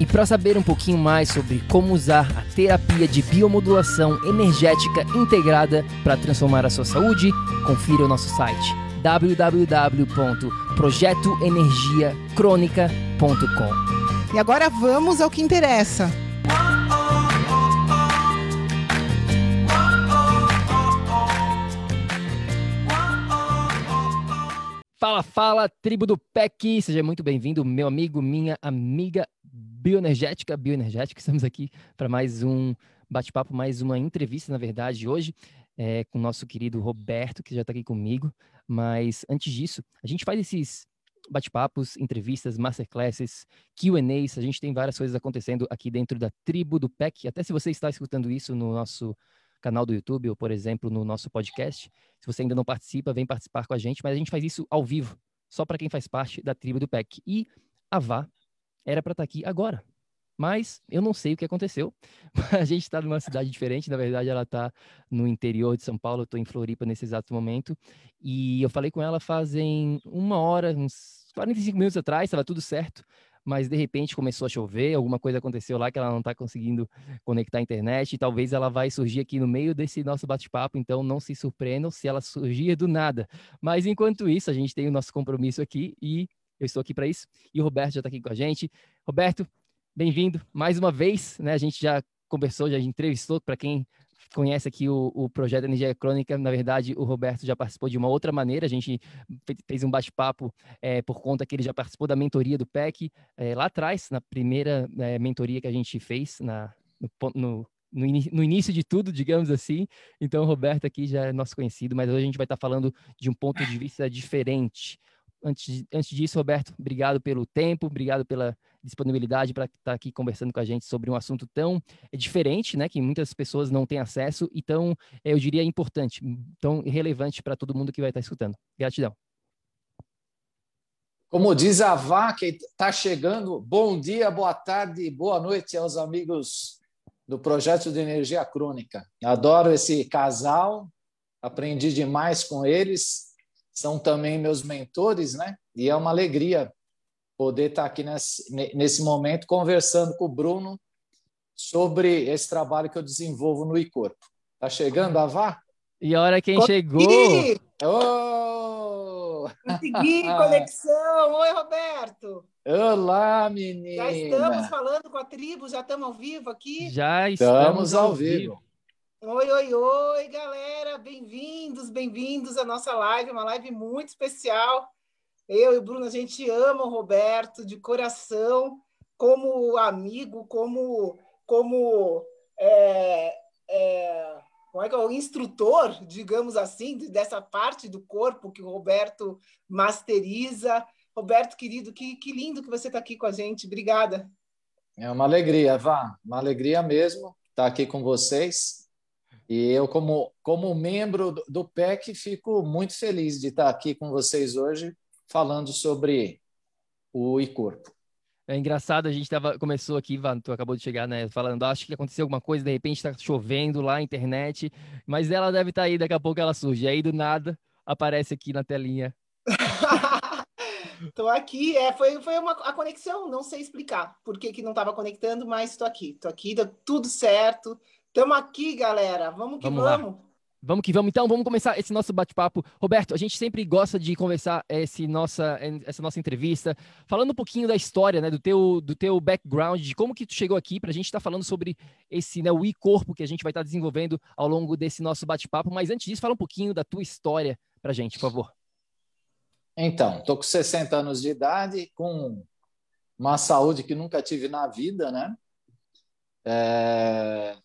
E para saber um pouquinho mais sobre como usar a terapia de biomodulação energética integrada para transformar a sua saúde, confira o nosso site www.projetoenergiacronica.com. E agora vamos ao que interessa. Fala, fala, tribo do PEC! Seja muito bem-vindo, meu amigo, minha amiga bioenergética, bioenergética. Estamos aqui para mais um bate-papo, mais uma entrevista, na verdade, hoje, é, com o nosso querido Roberto, que já está aqui comigo. Mas antes disso, a gente faz esses bate-papos, entrevistas, masterclasses, Q&As. A gente tem várias coisas acontecendo aqui dentro da tribo do PEC. Até se você está escutando isso no nosso canal do YouTube ou, por exemplo, no nosso podcast. Se você ainda não participa, vem participar com a gente, mas a gente faz isso ao vivo, só para quem faz parte da tribo do PEC. E a Vá era para estar tá aqui agora, mas eu não sei o que aconteceu. A gente está numa cidade diferente, na verdade ela está no interior de São Paulo, estou em Floripa nesse exato momento, e eu falei com ela fazem uma hora, uns 45 minutos atrás, estava tudo certo, mas de repente começou a chover, alguma coisa aconteceu lá que ela não está conseguindo conectar a internet, e talvez ela vai surgir aqui no meio desse nosso bate-papo, então não se surpreendam se ela surgir do nada. Mas enquanto isso, a gente tem o nosso compromisso aqui e eu estou aqui para isso. E o Roberto já está aqui com a gente. Roberto, bem-vindo mais uma vez, né? A gente já conversou, já entrevistou, para quem conhece aqui o, o projeto Energia Crônica, na verdade, o Roberto já participou de uma outra maneira. A gente fez um bate-papo é, por conta que ele já participou da mentoria do PEC é, lá atrás, na primeira é, mentoria que a gente fez na, no, no no, no, início de tudo, digamos assim. Então, o Roberto aqui já é nosso conhecido, mas hoje a gente vai estar falando de um ponto de vista diferente antes, antes disso, Roberto, obrigado pelo tempo, obrigado pela disponibilidade para estar aqui conversando com a gente sobre um assunto tão é, diferente, né, que muitas pessoas não têm acesso e tão, é, eu diria, importante, tão relevante para todo mundo que vai estar escutando. Gratidão. Como diz a Vá, está chegando, bom dia, boa tarde, boa noite aos amigos do Projeto de Energia Crônica. Adoro esse casal, aprendi demais com eles são também meus mentores, né? E é uma alegria poder estar aqui nesse, nesse momento conversando com o Bruno sobre esse trabalho que eu desenvolvo no iCorpo. Tá chegando a Vá? E a hora quem Consegui! chegou? Oh! Consegui conexão! Oi, Roberto! Olá, menina! Já estamos falando com a tribo, já estamos ao vivo aqui? Já estamos, estamos ao vivo. vivo. Oi, oi, oi, galera! Bem-vindos, bem-vindos à nossa live, uma live muito especial. Eu e o Bruno, a gente ama o Roberto de coração, como amigo, como, como é, é, como é que é, o instrutor, digamos assim, dessa parte do corpo que o Roberto masteriza. Roberto, querido, que, que lindo que você está aqui com a gente. Obrigada. É uma alegria, Vá, uma alegria mesmo estar aqui com vocês. E eu, como, como membro do PEC, fico muito feliz de estar aqui com vocês hoje falando sobre o e-corpo. É engraçado, a gente tava, começou aqui, Van, tu acabou de chegar, né? Falando, acho que aconteceu alguma coisa, de repente está chovendo lá, internet, mas ela deve estar tá aí, daqui a pouco ela surge. Aí, do nada, aparece aqui na telinha. Estou aqui, é, foi, foi uma, a conexão, não sei explicar por que, que não estava conectando, mas estou aqui, estou aqui, deu tudo certo, Estamos aqui, galera. Vamos que vamos. vamos. Vamos que vamos. Então, vamos começar esse nosso bate-papo. Roberto, a gente sempre gosta de conversar esse nossa, essa nossa entrevista, falando um pouquinho da história, né, do teu, do teu background, de como que tu chegou aqui, para a gente estar tá falando sobre esse, né, o e-corpo que a gente vai estar tá desenvolvendo ao longo desse nosso bate-papo. Mas antes disso, fala um pouquinho da tua história, para gente, por favor. Então, estou com 60 anos de idade, com uma saúde que nunca tive na vida, né? É...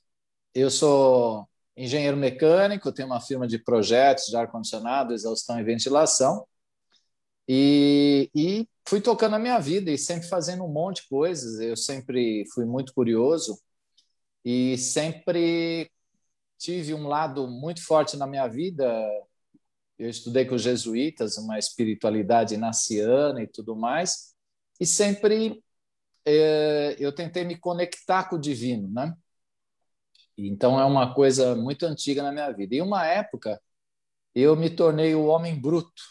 Eu sou engenheiro mecânico, tenho uma firma de projetos de ar-condicionado, exaustão e ventilação. E, e, fui tocando a minha vida e sempre fazendo um monte de coisas. Eu sempre fui muito curioso e sempre tive um lado muito forte na minha vida. Eu estudei com os jesuítas, uma espiritualidade naciana e tudo mais, e sempre é, eu tentei me conectar com o divino, né? Então é uma coisa muito antiga na minha vida. E uma época eu me tornei o homem bruto,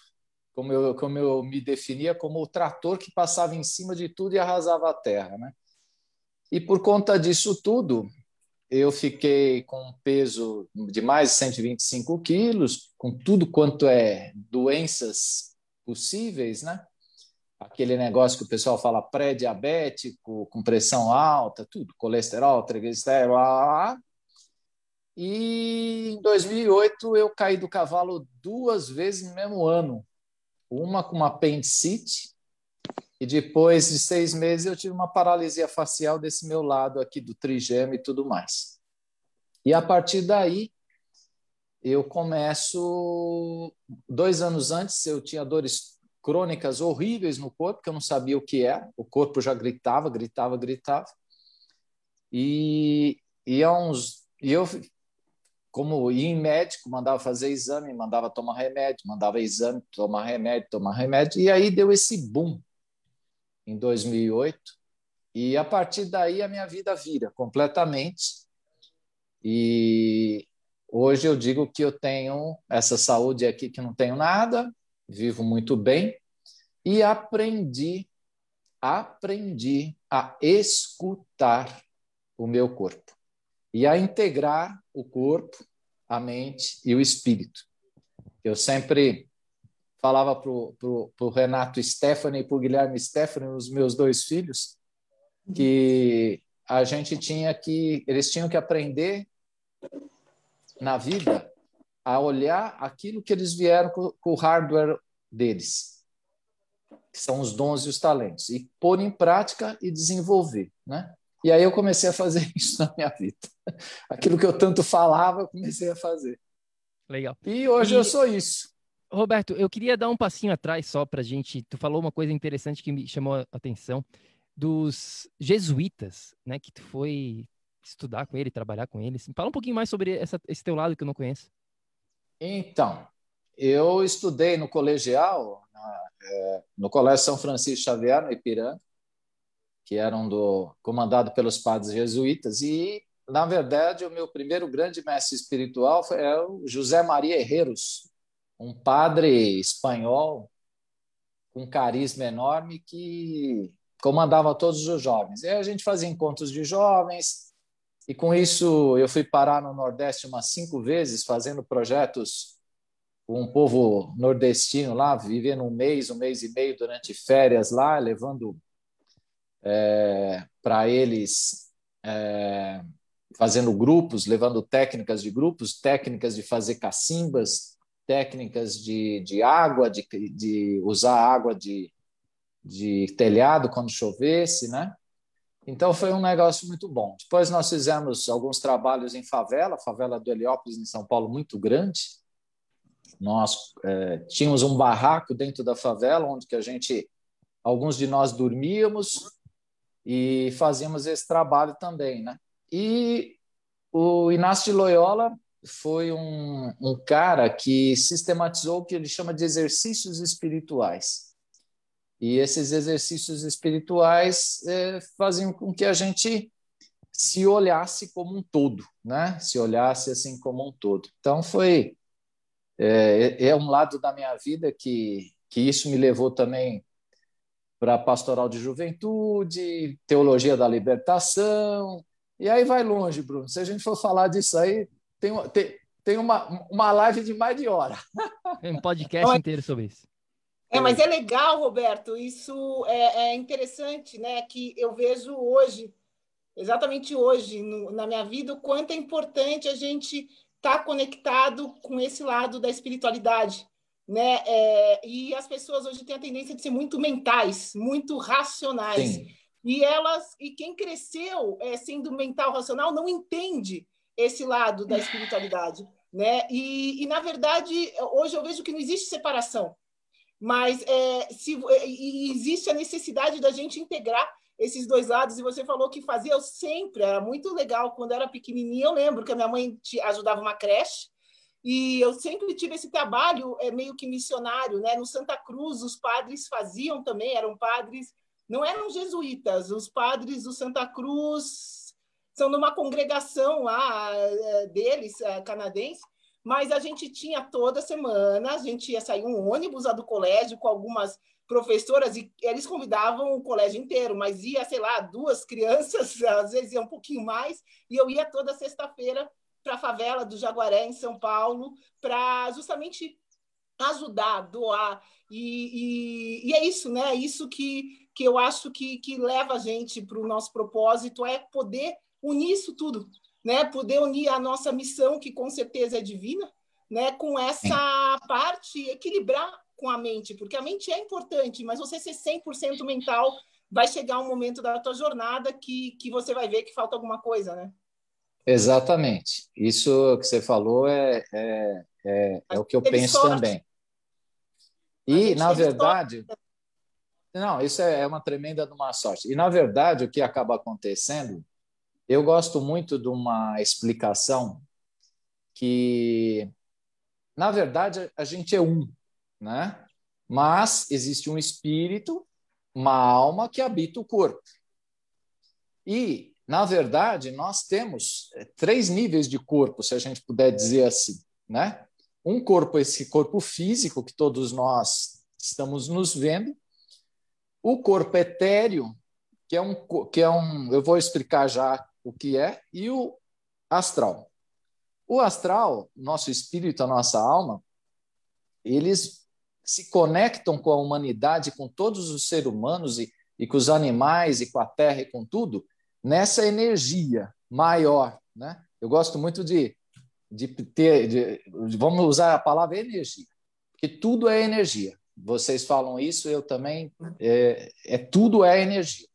como eu, como eu me definia como o trator que passava em cima de tudo e arrasava a terra, né? E por conta disso tudo, eu fiquei com um peso de mais de 125 quilos, com tudo quanto é doenças possíveis, né? Aquele negócio que o pessoal fala pré-diabético, com pressão alta, tudo, colesterol, triglicéridos, e em 2008 eu caí do cavalo duas vezes no mesmo ano. Uma com uma apendicite e depois de seis meses eu tive uma paralisia facial desse meu lado aqui do trigêmeo e tudo mais. E a partir daí eu começo. Dois anos antes eu tinha dores crônicas horríveis no corpo que eu não sabia o que era. O corpo já gritava, gritava, gritava. E, e há uns e eu como ia em médico, mandava fazer exame, mandava tomar remédio, mandava exame, tomar remédio, tomar remédio, e aí deu esse boom em 2008, e a partir daí a minha vida vira completamente, e hoje eu digo que eu tenho essa saúde aqui que não tenho nada, vivo muito bem, e aprendi, aprendi a escutar o meu corpo e a integrar o corpo, a mente e o espírito. Eu sempre falava para o Renato Stephanie e para o Guilherme Stephanie, os meus dois filhos, que a gente tinha que, eles tinham que aprender na vida a olhar aquilo que eles vieram com, com o hardware deles, que são os dons e os talentos, e pôr em prática e desenvolver, né? E aí eu comecei a fazer isso na minha vida. Aquilo que eu tanto falava, eu comecei a fazer. Legal. E hoje e, eu sou isso. Roberto, eu queria dar um passinho atrás só para gente. Tu falou uma coisa interessante que me chamou a atenção dos jesuítas, né? Que tu foi estudar com ele, trabalhar com eles. Fala um pouquinho mais sobre essa, esse teu lado que eu não conheço. Então, eu estudei no colegial, na, é, no Colégio São Francisco Xavier, no Ipiranga, que eram do comandado pelos padres jesuítas e na verdade o meu primeiro grande mestre espiritual é o José Maria Herreros, um padre espanhol com carisma enorme que comandava todos os jovens. E a gente fazia encontros de jovens e com isso eu fui parar no Nordeste umas cinco vezes fazendo projetos com um povo nordestino lá, vivendo um mês, um mês e meio durante férias lá, levando é, para eles é, fazendo grupos, levando técnicas de grupos, técnicas de fazer cacimbas, técnicas de, de água, de, de usar água de, de telhado quando chovesse, né? Então foi um negócio muito bom. Depois nós fizemos alguns trabalhos em favela, favela do Heliópolis em São Paulo muito grande. Nós é, tínhamos um barraco dentro da favela onde que a gente, alguns de nós dormíamos e fazíamos esse trabalho também, né? E o Inácio de Loyola foi um, um cara que sistematizou o que ele chama de exercícios espirituais. E esses exercícios espirituais é, faziam com que a gente se olhasse como um todo, né? Se olhasse assim como um todo. Então foi é, é um lado da minha vida que que isso me levou também para pastoral de juventude, teologia da libertação, e aí vai longe, Bruno. Se a gente for falar disso aí, tem, tem, tem uma, uma live de mais de hora. Tem um podcast inteiro sobre isso. É, mas é legal, Roberto. Isso é, é interessante, né? Que eu vejo hoje, exatamente hoje, no, na minha vida, o quanto é importante a gente estar tá conectado com esse lado da espiritualidade, né? É, e as pessoas hoje têm a tendência de ser muito mentais, muito racionais. Sim. E elas, e quem cresceu é, sendo mental racional não entende esse lado da espiritualidade, né? E, e na verdade hoje eu vejo que não existe separação, mas é, se existe a necessidade da gente integrar esses dois lados. E você falou que fazia eu sempre, era muito legal quando era pequenininha. Eu lembro que a minha mãe ajudava uma creche e eu sempre tive esse trabalho é, meio que missionário, né? No Santa Cruz, os padres faziam também, eram padres, não eram jesuítas, os padres do Santa Cruz são numa congregação lá é, deles, é, canadense, mas a gente tinha toda semana, a gente ia sair um ônibus lá do colégio com algumas professoras e eles convidavam o colégio inteiro, mas ia, sei lá, duas crianças, às vezes ia um pouquinho mais, e eu ia toda sexta-feira para a favela do Jaguaré, em São Paulo, para justamente ajudar, doar. E, e, e, é isso, né? É isso que, que eu acho que, que leva a gente para o nosso propósito, é poder unir isso tudo, né? Poder unir a nossa missão, que com certeza é divina, né? com essa Sim. parte, equilibrar com a mente, porque a mente é importante, mas você ser 100% mental, vai chegar um momento da tua jornada que, que você vai ver que falta alguma coisa, né? Exatamente. Isso que você falou é, é, é, é o que eu penso sorte. também. E, na verdade. Sorte. Não, isso é, é uma tremenda de uma sorte. E, na verdade, o que acaba acontecendo, eu gosto muito de uma explicação que, na verdade, a gente é um, né? Mas existe um espírito, uma alma que habita o corpo. E na verdade, nós temos é, três níveis de corpo, se a gente puder dizer assim, né? Um corpo, esse corpo físico que todos nós estamos nos vendo, o corpo etéreo, que é um, que é um, eu vou explicar já o que é, e o astral. O astral, nosso espírito, a nossa alma, eles se conectam com a humanidade, com todos os seres humanos e, e com os animais e com a terra e com tudo, nessa energia maior. Né? Eu gosto muito de, de ter, de, vamos usar a palavra energia, porque tudo é energia. Vocês falam isso, eu também, é, é tudo é energia.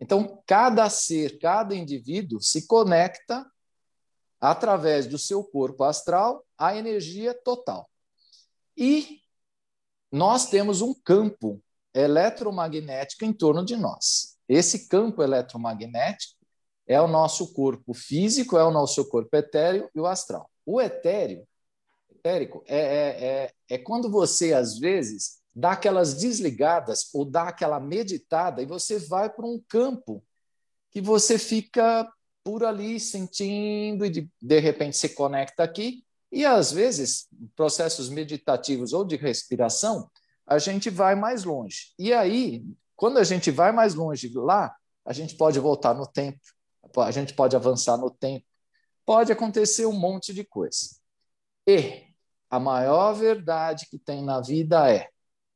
Então, cada ser, cada indivíduo se conecta através do seu corpo astral à energia total. E nós temos um campo eletromagnético em torno de nós. Esse campo eletromagnético é o nosso corpo físico, é o nosso corpo etéreo e o astral. O etéreo, etérico, é, é, é, é quando você, às vezes, dá aquelas desligadas ou dá aquela meditada e você vai para um campo que você fica por ali sentindo e de, de repente se conecta aqui. E às vezes, processos meditativos ou de respiração, a gente vai mais longe. E aí, quando a gente vai mais longe lá, a gente pode voltar no tempo, a gente pode avançar no tempo, pode acontecer um monte de coisa. E a maior verdade que tem na vida é: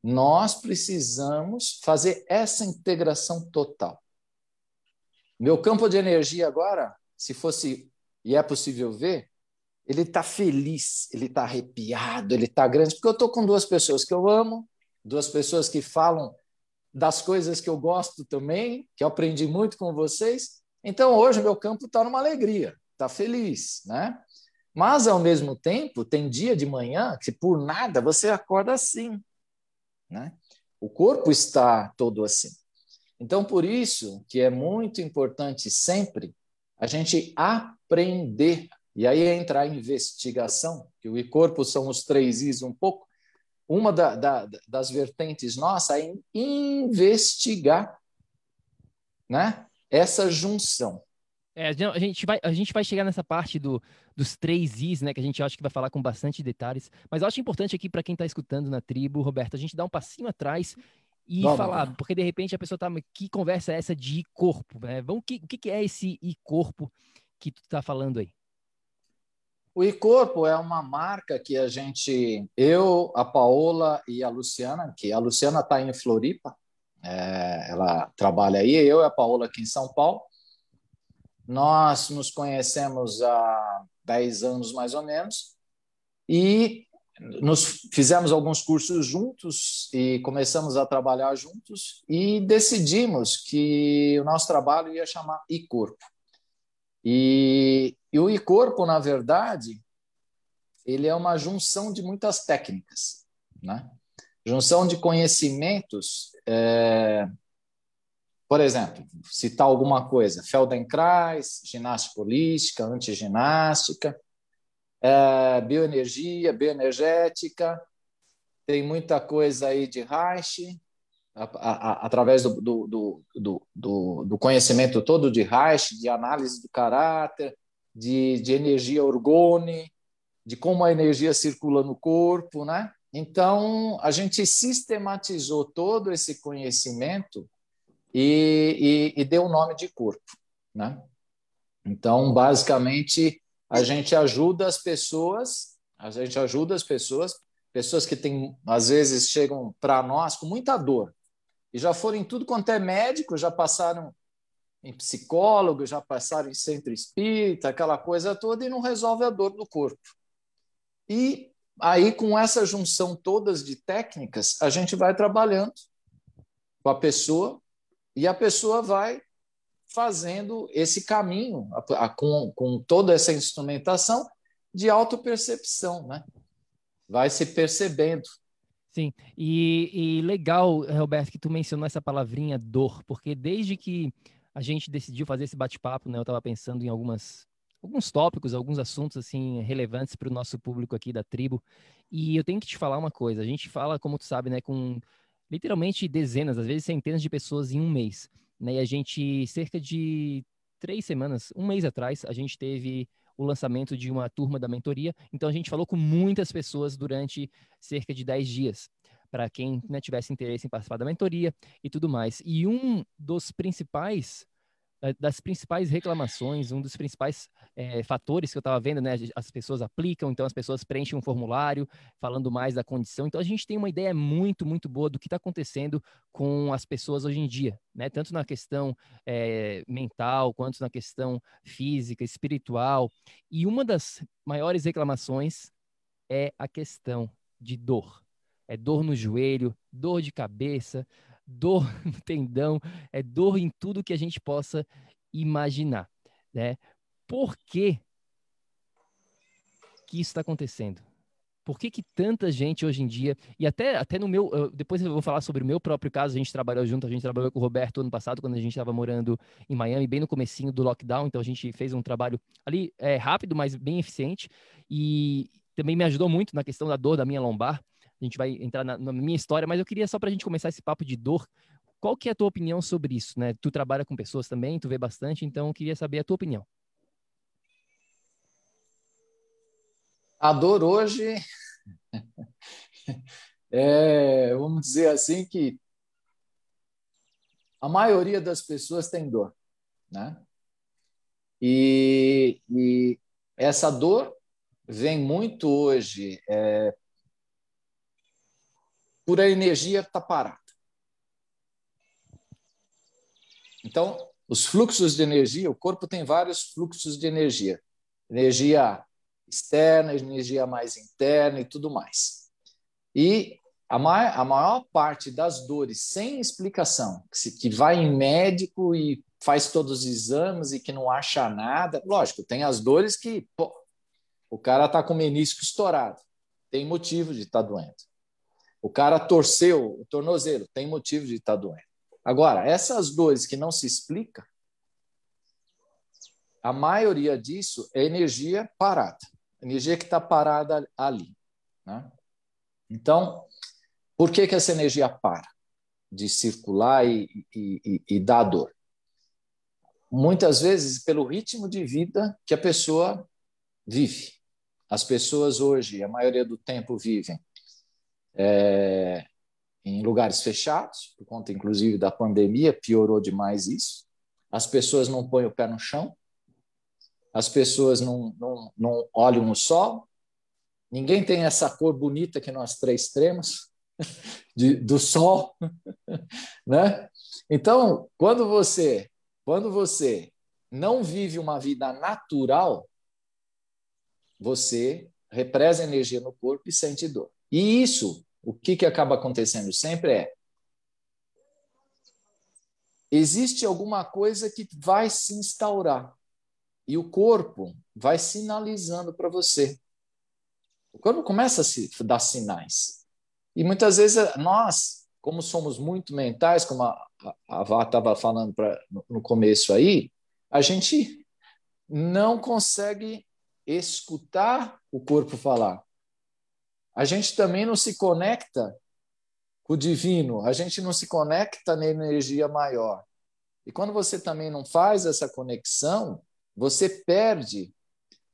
nós precisamos fazer essa integração total. Meu campo de energia agora, se fosse, e é possível ver, ele está feliz, ele está arrepiado, ele está grande, porque eu estou com duas pessoas que eu amo, duas pessoas que falam das coisas que eu gosto também, que eu aprendi muito com vocês. Então, hoje, meu campo está numa alegria, está feliz, né? Mas, ao mesmo tempo, tem dia de manhã que, por nada, você acorda assim, né? O corpo está todo assim. Então, por isso que é muito importante sempre a gente aprender, e aí entra a investigação, que o corpo são os três Is um pouco, uma da, da, das vertentes nossa é investigar né, essa junção. É, a, gente vai, a gente vai chegar nessa parte do, dos três Is, né, que a gente acha que vai falar com bastante detalhes, mas eu acho importante aqui para quem está escutando na tribo, Roberto, a gente dar um passinho atrás e Vamos. falar, porque de repente a pessoa está que conversa é essa de corpo, né? Vamos, que, o que é esse e corpo que tu está falando aí? O e-corpo é uma marca que a gente, eu, a Paola e a Luciana, que a Luciana está em Floripa, é, ela trabalha aí, eu e a Paola aqui em São Paulo. Nós nos conhecemos há 10 anos mais ou menos e nos fizemos alguns cursos juntos e começamos a trabalhar juntos e decidimos que o nosso trabalho ia chamar e-corpo. E, e o e-corpo, na verdade, ele é uma junção de muitas técnicas, né? Junção de conhecimentos, é... por exemplo, citar alguma coisa, Feldenkrais, ginástica holística, antiginástica, é, bioenergia, bioenergética, tem muita coisa aí de Reich, a, a, a, através do, do, do, do, do conhecimento todo de Reich, de análise do caráter, de, de energia orgone, de como a energia circula no corpo, né? Então, a gente sistematizou todo esse conhecimento e, e, e deu o nome de corpo, né? Então, basicamente, a gente ajuda as pessoas, a gente ajuda as pessoas, pessoas que têm, às vezes, chegam para nós com muita dor e já foram em tudo quanto é médico, já passaram em psicólogo, já passaram em centro espírita, aquela coisa toda, e não resolve a dor do corpo. E aí, com essa junção todas de técnicas, a gente vai trabalhando com a pessoa e a pessoa vai fazendo esse caminho a, a, com, com toda essa instrumentação de autopercepção, né? Vai se percebendo. Sim, e, e legal, Roberto, que tu mencionou essa palavrinha dor, porque desde que a gente decidiu fazer esse bate-papo, né, eu estava pensando em algumas alguns tópicos, alguns assuntos assim relevantes para o nosso público aqui da tribo. E eu tenho que te falar uma coisa. A gente fala, como tu sabe, né, com literalmente dezenas, às vezes centenas de pessoas em um mês. Né? E a gente, cerca de três semanas, um mês atrás, a gente teve o lançamento de uma turma da mentoria. Então a gente falou com muitas pessoas durante cerca de dez dias, para quem né, tivesse interesse em participar da mentoria e tudo mais. E um dos principais das principais reclamações, um dos principais é, fatores que eu estava vendo, né? As pessoas aplicam, então as pessoas preenchem um formulário falando mais da condição. Então a gente tem uma ideia muito, muito boa do que está acontecendo com as pessoas hoje em dia, né? Tanto na questão é, mental quanto na questão física, espiritual. E uma das maiores reclamações é a questão de dor. É dor no joelho, dor de cabeça, dor no tendão, é dor em tudo que a gente possa imaginar, né? Por que que isso está acontecendo? Por que, que tanta gente hoje em dia, e até, até no meu, depois eu vou falar sobre o meu próprio caso, a gente trabalhou junto, a gente trabalhou com o Roberto ano passado, quando a gente estava morando em Miami, bem no comecinho do lockdown, então a gente fez um trabalho ali é, rápido, mas bem eficiente, e também me ajudou muito na questão da dor da minha lombar, a gente vai entrar na, na minha história, mas eu queria só para a gente começar esse papo de dor, qual que é a tua opinião sobre isso, né? Tu trabalha com pessoas também, tu vê bastante, então eu queria saber a tua opinião. A dor hoje é, vamos dizer assim que a maioria das pessoas tem dor, né? E, e essa dor vem muito hoje é, por a energia estar tá parada. Então, os fluxos de energia, o corpo tem vários fluxos de energia. Energia externa, energia mais interna e tudo mais. E a maior, a maior parte das dores sem explicação, que, se, que vai em médico e faz todos os exames e que não acha nada, lógico, tem as dores que pô, o cara está com o menisco estourado, tem motivo de estar tá doendo. O cara torceu o tornozelo, tem motivo de estar doendo. Agora, essas dores que não se explica, a maioria disso é energia parada, energia que está parada ali. Né? Então, por que, que essa energia para de circular e, e, e, e dar dor? Muitas vezes pelo ritmo de vida que a pessoa vive. As pessoas hoje, a maioria do tempo, vivem é, em lugares fechados, por conta inclusive da pandemia, piorou demais isso. As pessoas não põem o pé no chão, as pessoas não, não, não olham no sol, ninguém tem essa cor bonita que nós três temos, de, do sol, né? Então, quando você, quando você não vive uma vida natural, você represa energia no corpo e sente dor. E isso, o que, que acaba acontecendo sempre é existe alguma coisa que vai se instaurar e o corpo vai sinalizando para você. O corpo começa a se dar sinais. E muitas vezes nós, como somos muito mentais, como a, a Vá estava falando pra, no começo aí, a gente não consegue escutar o corpo falar. A gente também não se conecta com o divino, a gente não se conecta na energia maior. E quando você também não faz essa conexão, você perde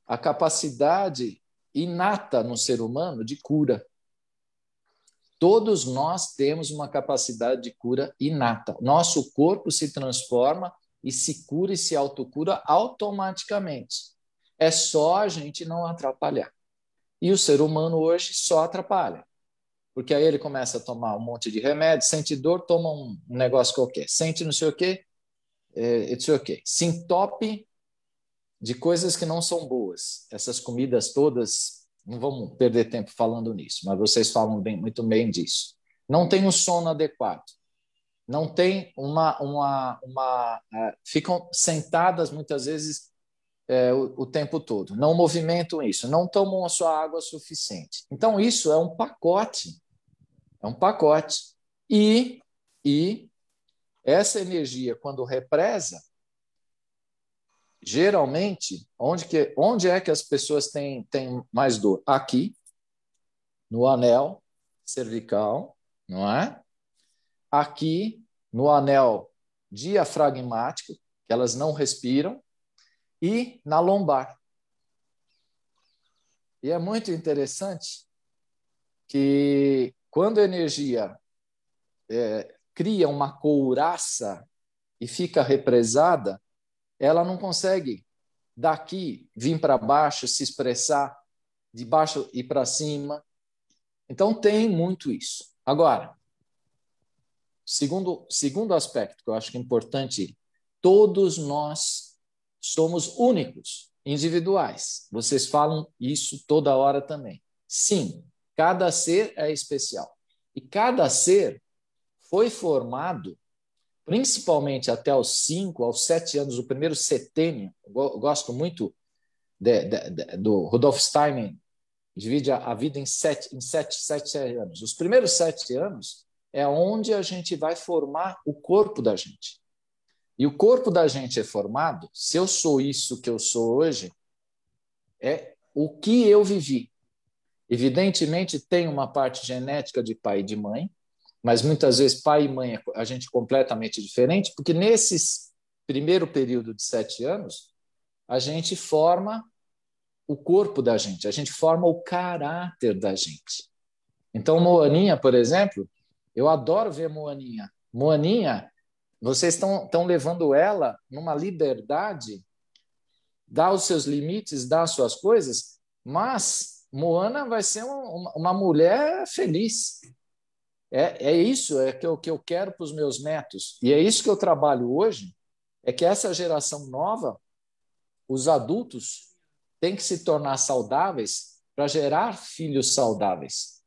a capacidade inata no ser humano de cura. Todos nós temos uma capacidade de cura inata. Nosso corpo se transforma e se cura e se autocura automaticamente. É só a gente não atrapalhar. E o ser humano hoje só atrapalha. Porque aí ele começa a tomar um monte de remédio, sente dor, toma um negócio qualquer. Sente não sei o quê, é, it's okay. Se entope de coisas que não são boas. Essas comidas todas, não vamos perder tempo falando nisso, mas vocês falam bem, muito bem disso. Não tem um sono adequado. Não tem uma. uma, uma uh, ficam sentadas muitas vezes é, o, o, tempo todo. Não movimentam isso. Não tomam a sua água suficiente. Então, isso é um pacote. É um pacote. E, e essa energia, quando represa, geralmente, onde, que, onde é que as pessoas têm, têm mais dor? Aqui, no anel cervical, não é? Aqui, no anel diafragmático, que elas não respiram, e na lombar. E é muito interessante que quando a energia é, cria uma couraça e fica represada, ela não consegue daqui vir para baixo, se expressar, de baixo e para cima. Então tem muito isso. Agora, segundo segundo aspecto que eu acho que é importante, todos nós somos únicos, individuais. Vocês falam isso toda hora também. Sim, cada ser é especial. E cada ser foi formado, principalmente até os 5, aos 7 anos, o primeiro setênio. Eu gosto muito de, de, de, do Rudolf Steiner, divide a, a, vida em sete, em sete, sete anos. Os primeiros sete anos é onde a gente vai formar o corpo da gente. E o corpo da gente é formado, se eu sou isso que eu sou hoje, é o que eu vivi. Evidentemente, tem uma parte genética de pai e de mãe, mas muitas vezes pai e mãe a gente é completamente diferente, porque nesses primeiro período de sete anos a gente forma o corpo da gente, a gente forma o caráter da gente. Então, Moaninha, por exemplo, eu adoro ver Moaninha. Moaninha, vocês estão, levando ela numa liberdade, dá os seus limites, dá as suas coisas, mas Moana vai ser uma, uma mulher feliz. É, é isso é que que eu quero para os meus netos. E é isso que eu trabalho hoje, é que essa geração nova, os adultos, têm que se tornar saudáveis para gerar filhos saudáveis.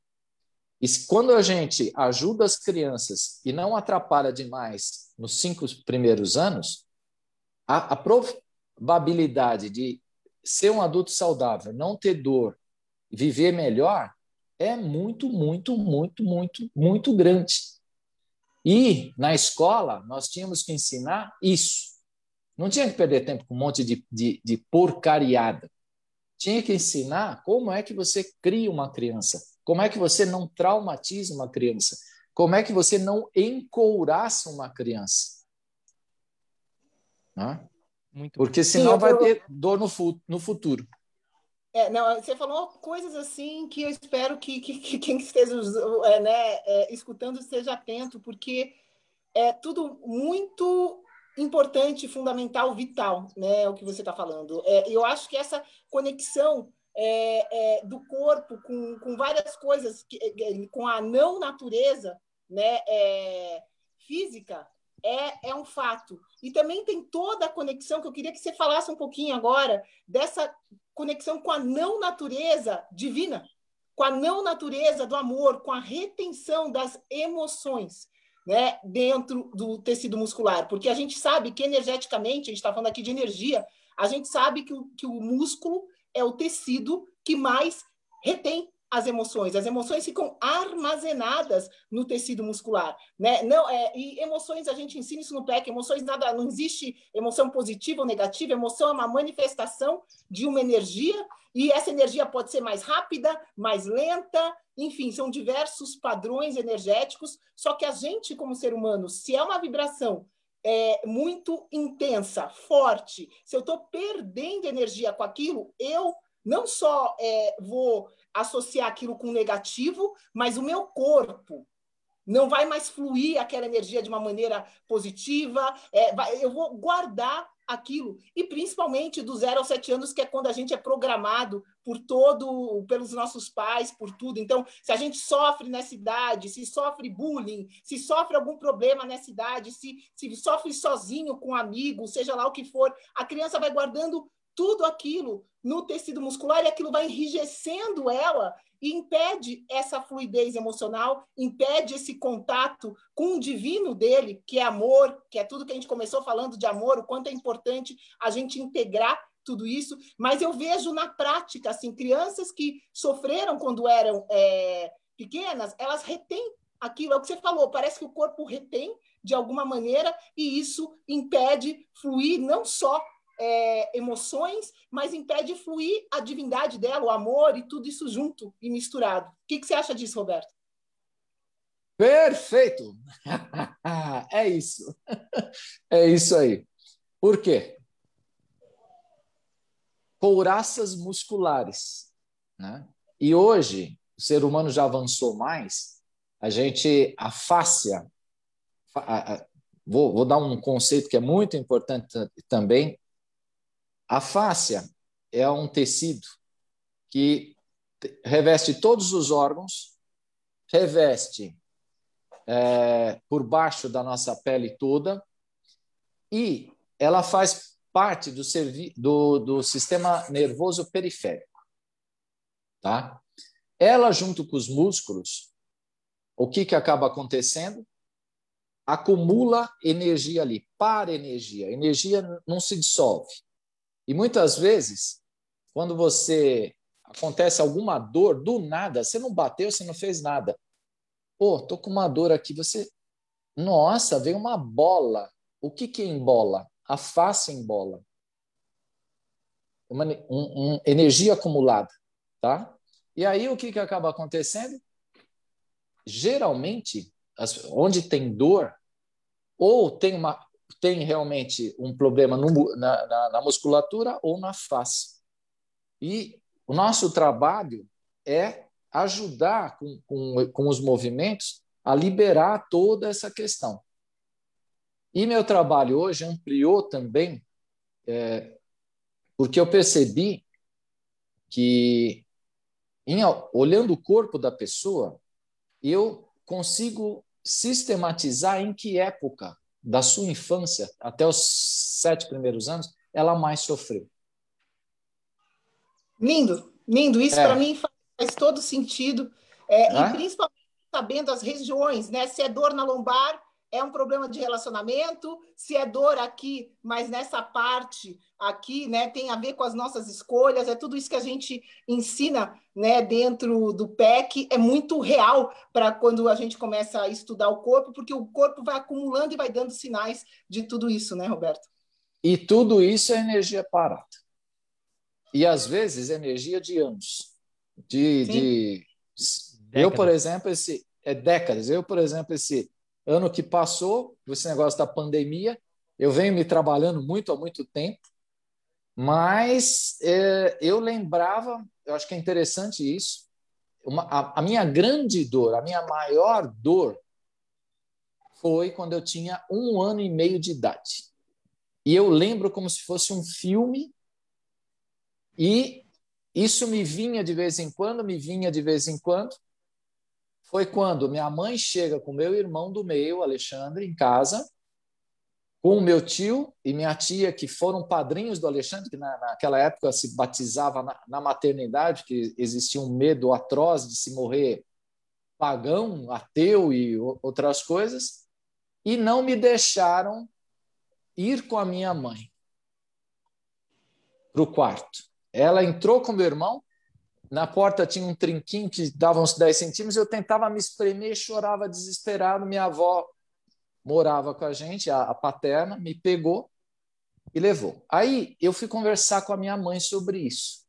E quando a gente ajuda as crianças e não atrapalha demais nos cinco primeiros anos, a, a probabilidade de ser um adulto saudável, não ter dor, viver melhor, é muito, muito, muito, muito, muito grande. E na escola nós tínhamos que ensinar isso. Não tinha que perder tempo com um monte de, de, de porcariada. Tinha que ensinar como é que você cria uma criança, como é que você não traumatiza uma criança, como é que você não encouraça uma criança. Porque senão Sim, vai ter dor no, no futuro. É, não, você falou coisas assim que eu espero que, que, que quem esteja é, né, é, escutando esteja atento, porque é tudo muito importante, fundamental, vital, né, o que você está falando. É, eu acho que essa conexão é, é, do corpo com, com várias coisas, que, com a não natureza né, física, é, é um fato. E também tem toda a conexão que eu queria que você falasse um pouquinho agora dessa conexão com a não natureza divina, com a não natureza do amor, com a retenção das emoções. Né, dentro do tecido muscular, porque a gente sabe que energeticamente, a gente está falando aqui de energia, a gente sabe que o, que o músculo é o tecido que mais retém as emoções. As emoções ficam armazenadas no tecido muscular, né? Não, é, e emoções a gente ensina isso no PEC. Emoções nada, não existe emoção positiva ou negativa. Emoção é uma manifestação de uma energia e essa energia pode ser mais rápida, mais lenta, enfim, são diversos padrões energéticos. Só que a gente, como ser humano, se é uma vibração é, muito intensa, forte, se eu estou perdendo energia com aquilo, eu não só é, vou associar aquilo com negativo, mas o meu corpo não vai mais fluir aquela energia de uma maneira positiva. É, vai, eu vou guardar aquilo. E principalmente do zero aos sete anos, que é quando a gente é programado por todo, pelos nossos pais, por tudo. Então, se a gente sofre nessa idade, se sofre bullying, se sofre algum problema nessa idade, se, se sofre sozinho com um amigo, seja lá o que for, a criança vai guardando tudo aquilo no tecido muscular e aquilo vai enrijecendo ela e impede essa fluidez emocional, impede esse contato com o divino dele, que é amor, que é tudo que a gente começou falando de amor, o quanto é importante a gente integrar tudo isso. Mas eu vejo na prática, assim, crianças que sofreram quando eram é, pequenas, elas retêm aquilo, é o que você falou, parece que o corpo retém de alguma maneira e isso impede fluir não só é, emoções, mas impede fluir a divindade dela, o amor e tudo isso junto e misturado. O que, que você acha disso, Roberto? Perfeito! é isso. É isso aí. Por quê? Couraças musculares. Né? E hoje, o ser humano já avançou mais, a gente, a fáscia, vou, vou dar um conceito que é muito importante também, a fáscia é um tecido que reveste todos os órgãos, reveste é, por baixo da nossa pele toda e ela faz parte do, do, do sistema nervoso periférico. Tá? Ela, junto com os músculos, o que, que acaba acontecendo? Acumula energia ali, para energia. energia não se dissolve. E muitas vezes, quando você acontece alguma dor do nada, você não bateu, você não fez nada. Pô, tô com uma dor aqui, você Nossa, veio uma bola. O que que embola? A face embola. Uma um, um, energia acumulada, tá? E aí o que que acaba acontecendo? Geralmente, as, onde tem dor, ou tem uma tem realmente um problema no, na, na, na musculatura ou na face. E o nosso trabalho é ajudar com, com, com os movimentos a liberar toda essa questão. E meu trabalho hoje ampliou também, é, porque eu percebi que, em, olhando o corpo da pessoa, eu consigo sistematizar em que época da sua infância até os sete primeiros anos, ela mais sofreu. Lindo, lindo. Isso é. para mim faz todo sentido. É, E principalmente sabendo as regiões, né? Se é dor na lombar, é um problema de relacionamento, se é dor aqui, mas nessa parte aqui, né, tem a ver com as nossas escolhas, é tudo isso que a gente ensina, né, dentro do PEC, é muito real para quando a gente começa a estudar o corpo, porque o corpo vai acumulando e vai dando sinais de tudo isso, né, Roberto? E tudo isso é energia parada. E às vezes energia de anos, de, de... eu, por exemplo, esse é décadas. Eu, por exemplo, esse ano que passou, esse negócio da pandemia, eu venho me trabalhando muito há muito tempo, mas é, eu lembrava, eu acho que é interessante isso, uma, a, a minha grande dor, a minha maior dor foi quando eu tinha um ano e meio de idade. E eu lembro como se fosse um filme, e isso me vinha de vez em quando, me vinha de vez em quando, foi quando minha mãe chega com meu irmão do meio, Alexandre, em casa, com o meu tio e minha tia, que foram padrinhos do Alexandre, que na, naquela época se batizava na, na, maternidade, que existia um medo atroz de se morrer pagão, ateu e outras coisas, e não me deixaram ir com a minha mãe para o quarto. Ela entrou com meu irmão, na porta tinha um trinquinho que dava uns 10 centímetros, eu tentava me espremer, chorava desesperado, minha avó morava com a gente, a, a paterna, me pegou e levou. Aí eu fui conversar com a minha mãe sobre isso.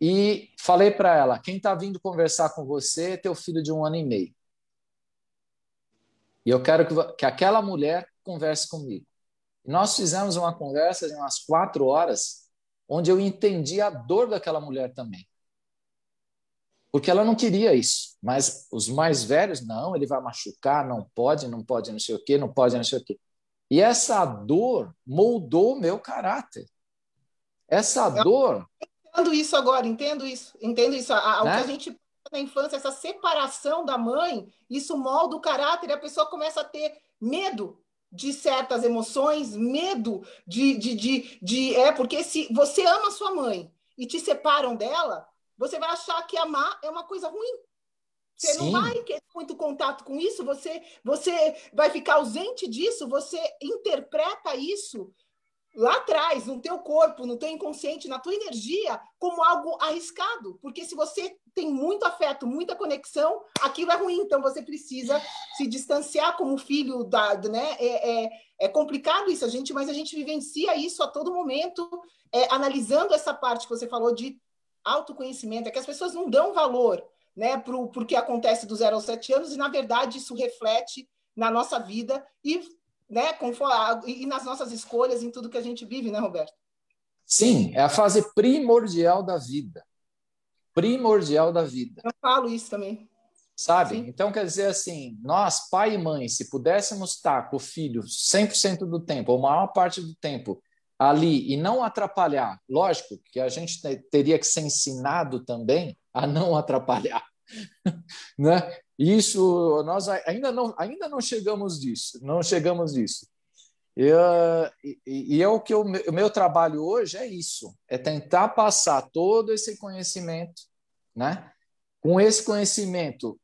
E falei para ela: quem está vindo conversar com você é teu filho de um ano e meio. E eu quero que, que aquela mulher converse comigo. Nós fizemos uma conversa de umas quatro horas, onde eu entendi a dor daquela mulher também porque ela não queria isso. Mas os mais velhos, não, ele vai machucar, não pode, não pode, não sei o quê, não pode, não sei o quê. E essa dor moldou o meu caráter. Essa dor. entendo isso agora, entendo isso, entendo isso. A, né? O que a gente na infância, essa separação da mãe, isso molda o caráter e a pessoa começa a ter medo de certas emoções, medo de, de, de, de. É, porque se você ama sua mãe e te separam dela, você vai achar que amar é uma coisa ruim. Você Sim. não vai ter muito contato com isso, você, você vai ficar ausente disso, você interpreta isso lá atrás, no teu corpo, no teu inconsciente, na tua energia, como algo arriscado. Porque se você tem muito afeto, muita conexão, aquilo é ruim. Então você precisa se distanciar como filho da, né? É, é, é complicado isso, a gente, mas a gente vivencia isso a todo momento, é, analisando essa parte que você falou de autoconhecimento, é que as pessoas não dão valor né, para o que acontece do zero aos sete anos, e, na verdade, isso reflete na nossa vida e, né, e nas nossas escolhas, em tudo que a gente vive, né, Roberto? Sim, é a fase primordial da vida. Primordial da vida. Eu falo isso também. Sabe? Sim. Então, quer dizer assim, nós, pai e mãe, se pudéssemos estar com o filho 100% do tempo, ou maior parte do tempo, ali e não atrapalhar, lógico que a gente teria que ser ensinado também a não atrapalhar, né? Isso nós ainda não ainda não chegamos disso, não chegamos disso. Eu, e, e é o que eu, o meu trabalho hoje é isso, é tentar passar todo esse conhecimento, né? Com esse conhecimento,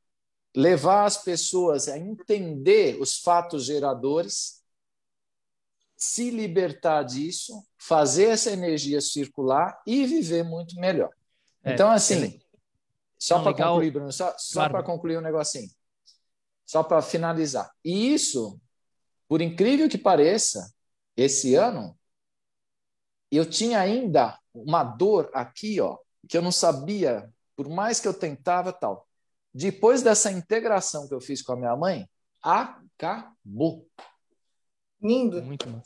levar as pessoas a entender os fatos geradores se libertar disso, fazer essa energia circular e viver muito melhor. É, então, assim, só para concluir, Bruno, só, só claro. para concluir um negocinho, só para finalizar. E isso, por incrível que pareça, esse ano, eu tinha ainda uma dor aqui, ó, que eu não sabia, por mais que eu tentava tal. Depois dessa integração que eu fiz com a minha mãe, acabou. Lindo. Muito.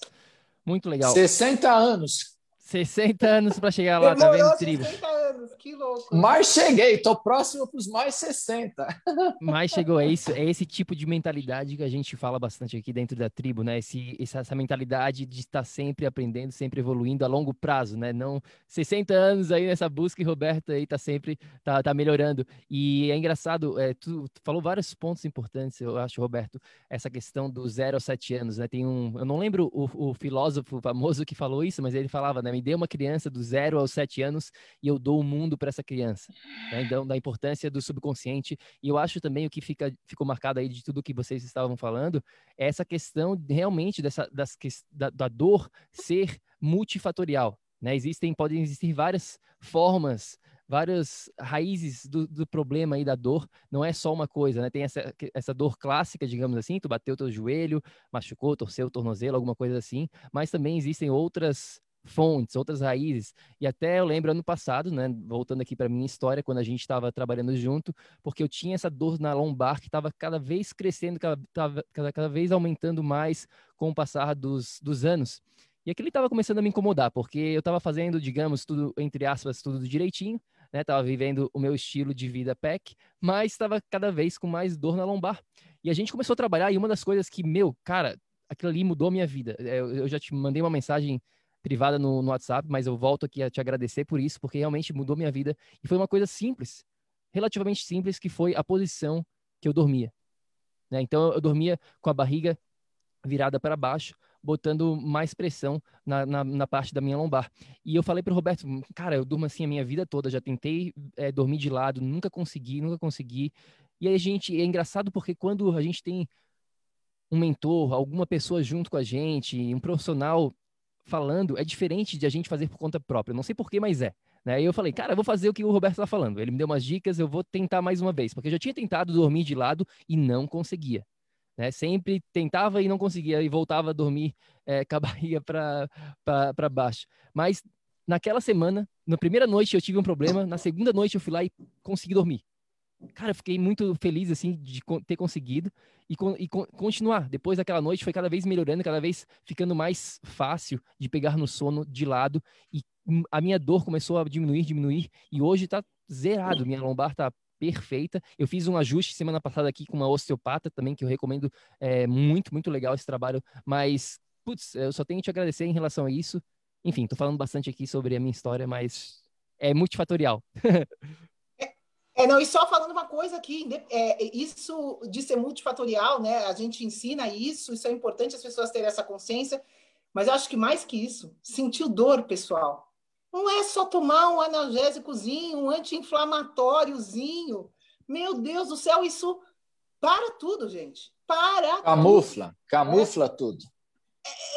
Muito legal. 60 anos. 60 anos para chegar lá, tá vendo, tribo? 60 anos, que louco. Mas cheguei, tô próximo para os mais 60. Mas chegou, é isso, é esse tipo de mentalidade que a gente fala bastante aqui dentro da tribo, né? Esse, essa, mentalidade de estar sempre aprendendo, sempre evoluindo a longo prazo, né? Não 60 anos aí nessa busca e Roberto aí tá sempre tá, tá melhorando. E é engraçado, é, tu, tu, falou vários pontos importantes, eu acho, Roberto, essa questão do zero aos sete anos, né? Tem um, eu não lembro o, o filósofo famoso que falou isso, mas ele falava, né? me dê uma criança do zero aos sete anos e eu dou o mundo para essa criança. Né? Então, da importância do subconsciente. E eu acho também o que fica, ficou marcado aí de tudo que vocês estavam falando é essa questão realmente dessa, das, da, da dor ser multifatorial. Né? Existem, podem existir várias formas várias raízes do, do, problema aí da dor, não é só uma coisa, né? Tem essa, essa dor clássica, digamos assim, tu bateu teu joelho, machucou, torceu o tornozelo, alguma coisa assim, mas também existem outras fontes, outras raízes. E até eu lembro ano passado, né, voltando aqui para minha história, quando a gente estava trabalhando junto, porque eu tinha essa dor na lombar que estava cada vez crescendo, cada, cada, cada vez aumentando mais com o passar dos, dos anos. E aquilo estava começando a me incomodar, porque eu estava fazendo, digamos, tudo, entre aspas, tudo direitinho, né? Tava vivendo o meu estilo de vida PEC, mas estava cada vez com mais dor na lombar. E a gente começou a trabalhar, e uma das coisas que, meu, cara, aquilo ali mudou a minha vida. É, eu, eu já te mandei uma mensagem privada no, no WhatsApp, mas eu volto aqui a te agradecer por isso, porque realmente mudou minha vida. E foi uma coisa simples, relativamente simples, que foi a posição que eu dormia. Né? Então eu dormia com a barriga virada para baixo, botando mais pressão na, na, na, parte da minha lombar. E eu falei para o Roberto, cara, eu durmo assim a minha vida toda, já tentei é, dormir de lado, nunca consegui, nunca consegui. E aí a gente, é engraçado porque quando a gente tem um mentor, alguma pessoa junto com a gente, um profissional falando, é diferente de a gente fazer por conta própria. Não sei porquê, mas é. Né? E eu falei, cara, eu vou fazer o que o Roberto está falando. Ele me deu umas dicas, eu vou tentar mais uma vez, porque eu já tinha tentado dormir de lado e não conseguia. Né? Sempre tentava e não conseguia, e voltava a dormir é, com a barriga para baixo. Mas naquela semana, na primeira noite eu tive um problema, na segunda noite eu fui lá e consegui dormir. Cara, eu fiquei muito feliz, assim, de ter conseguido e, e continuar. Depois daquela noite foi cada vez melhorando, cada vez ficando mais fácil de pegar no sono de lado e a minha dor começou a diminuir, diminuir e hoje tá zerado. Minha lombar tá perfeita. Eu fiz um ajuste semana passada aqui com uma osteopata também, que eu recomendo é, muito, muito legal esse trabalho. Mas, putz, eu só tenho que te agradecer em relação a isso. Enfim, tô falando bastante aqui sobre a minha história, mas é multifatorial. É, não, e só falando uma coisa aqui, é, isso de ser multifatorial, né? A gente ensina isso, isso é importante as pessoas terem essa consciência, mas eu acho que mais que isso, sentir dor, pessoal. Não é só tomar um analgésicozinho, um anti-inflamatóriozinho. Meu Deus do céu, isso para tudo, gente. Para. Camufla, tudo. camufla é. tudo.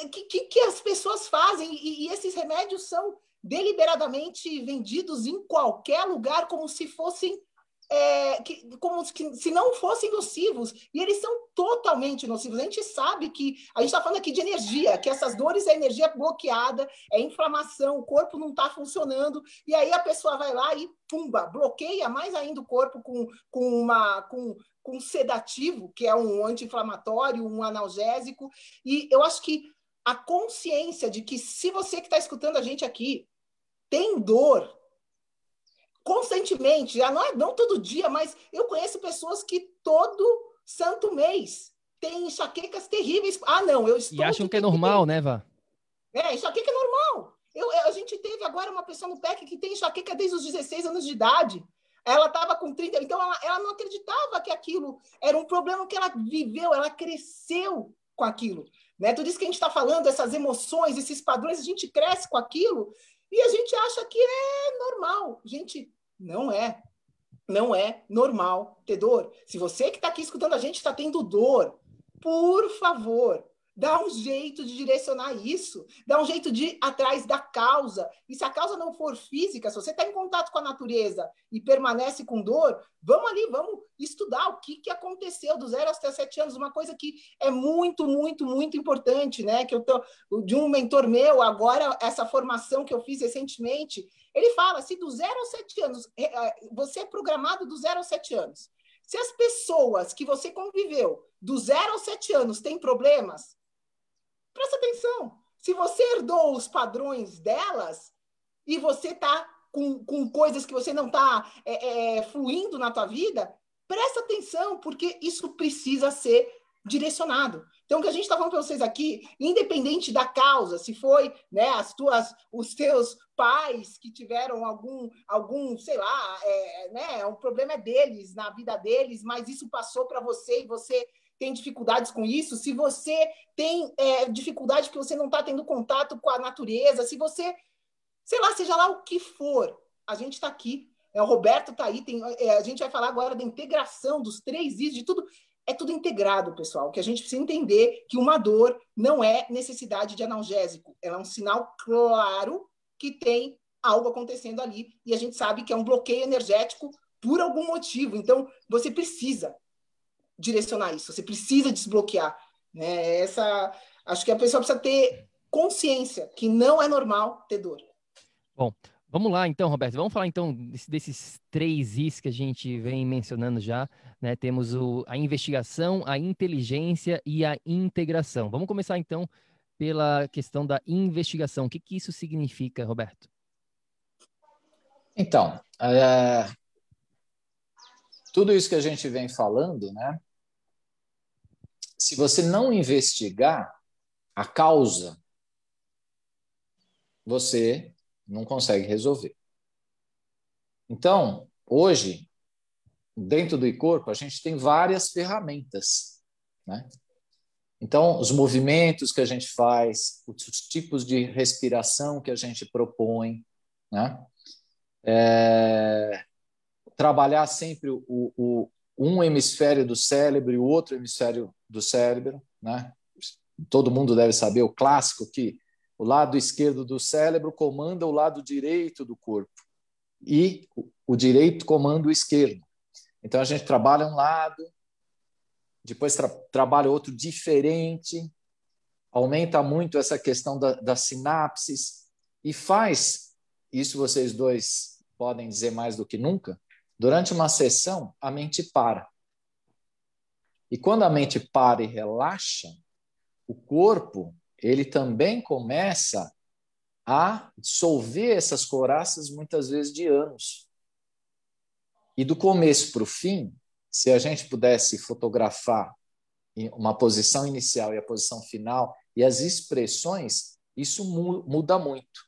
O é, que, que, que, as pessoas fazem? E, e esses remédios são deliberadamente vendidos em qualquer lugar como se fossem é, que, como se não fossem nocivos, e eles são totalmente nocivos. A gente sabe que a gente está falando aqui de energia, que essas dores é energia bloqueada, é inflamação, o corpo não está funcionando, e aí a pessoa vai lá e pumba, bloqueia mais ainda o corpo com, com uma com, com um sedativo, que é um anti-inflamatório, um analgésico, e eu acho que a consciência de que se você que está escutando a gente aqui tem dor, constantemente, já não é não todo dia, mas eu conheço pessoas que todo santo mês têm enxaquecas terríveis. Ah, não, eu estou. E acham que é normal, né, Vá? É, enxaqueca é normal. Eu, a gente teve agora uma pessoa no PEC que tem enxaqueca desde os 16 anos de idade. Ela estava com 30, então ela, ela não acreditava que aquilo era um problema que ela viveu, ela cresceu com aquilo. Né? Tudo isso que a gente está falando, essas emoções, esses padrões, a gente cresce com aquilo e a gente acha que é normal. Gente, não é. Não é normal ter dor. Se você que está aqui escutando a gente está tendo dor, por favor, Dá um jeito de direcionar isso, dá um jeito de ir atrás da causa. E se a causa não for física, se você está em contato com a natureza e permanece com dor, vamos ali, vamos estudar o que, que aconteceu do zero aos sete anos. Uma coisa que é muito, muito, muito importante, né? Que eu tô de um mentor meu, agora, essa formação que eu fiz recentemente, ele fala: se do zero aos sete anos, é, é, você é programado do zero aos sete anos. Se as pessoas que você conviveu do zero aos sete anos têm problemas, Presta atenção. Se você herdou os padrões delas e você está com, com coisas que você não está é, é, fluindo na tua vida, presta atenção, porque isso precisa ser direcionado. Então, o que a gente está falando para vocês aqui, independente da causa, se foi né, as tuas, os teus pais que tiveram algum, algum sei lá, é, né, o problema é deles, na vida deles, mas isso passou para você e você tem dificuldades com isso, se você tem é, dificuldade que você não está tendo contato com a natureza, se você, sei lá, seja lá o que for, a gente está aqui. É, o Roberto está aí, tem, é, a gente vai falar agora da integração dos três is, de tudo. É tudo integrado, pessoal, que a gente precisa entender que uma dor não é necessidade de analgésico, ela é um sinal claro que tem algo acontecendo ali, e a gente sabe que é um bloqueio energético por algum motivo. Então, você precisa direcionar isso, você precisa desbloquear. Né? Essa, acho que a pessoa precisa ter consciência que não é normal ter dor. Bom, vamos lá então, Roberto. Vamos falar então desses três Is que a gente vem mencionando já. Né? Temos o, a investigação, a inteligência e a integração. Vamos começar então pela questão da investigação. O que, que isso significa, Roberto? Então, é, tudo isso que a gente vem falando, né, se você não investigar a causa, você não consegue resolver. Então, hoje, dentro do corpo, a gente tem várias ferramentas, né? Então, os movimentos que a gente faz, os tipos de respiração que a gente propõe, né? É, trabalhar sempre o, o, um hemisfério do cérebro e o outro hemisfério do cérebro, né? Todo mundo deve saber o clássico que o lado esquerdo do cérebro comanda o lado direito do corpo e o direito comanda o esquerdo. Então a gente trabalha um lado, depois tra trabalha outro diferente, aumenta muito essa questão da, das sinapses e faz, isso vocês dois podem dizer mais do que nunca, durante uma sessão a mente para. E quando a mente para e relaxa, o corpo ele também começa a dissolver essas coraças muitas vezes de anos. E do começo para o fim, se a gente pudesse fotografar uma posição inicial e a posição final e as expressões, isso muda muito.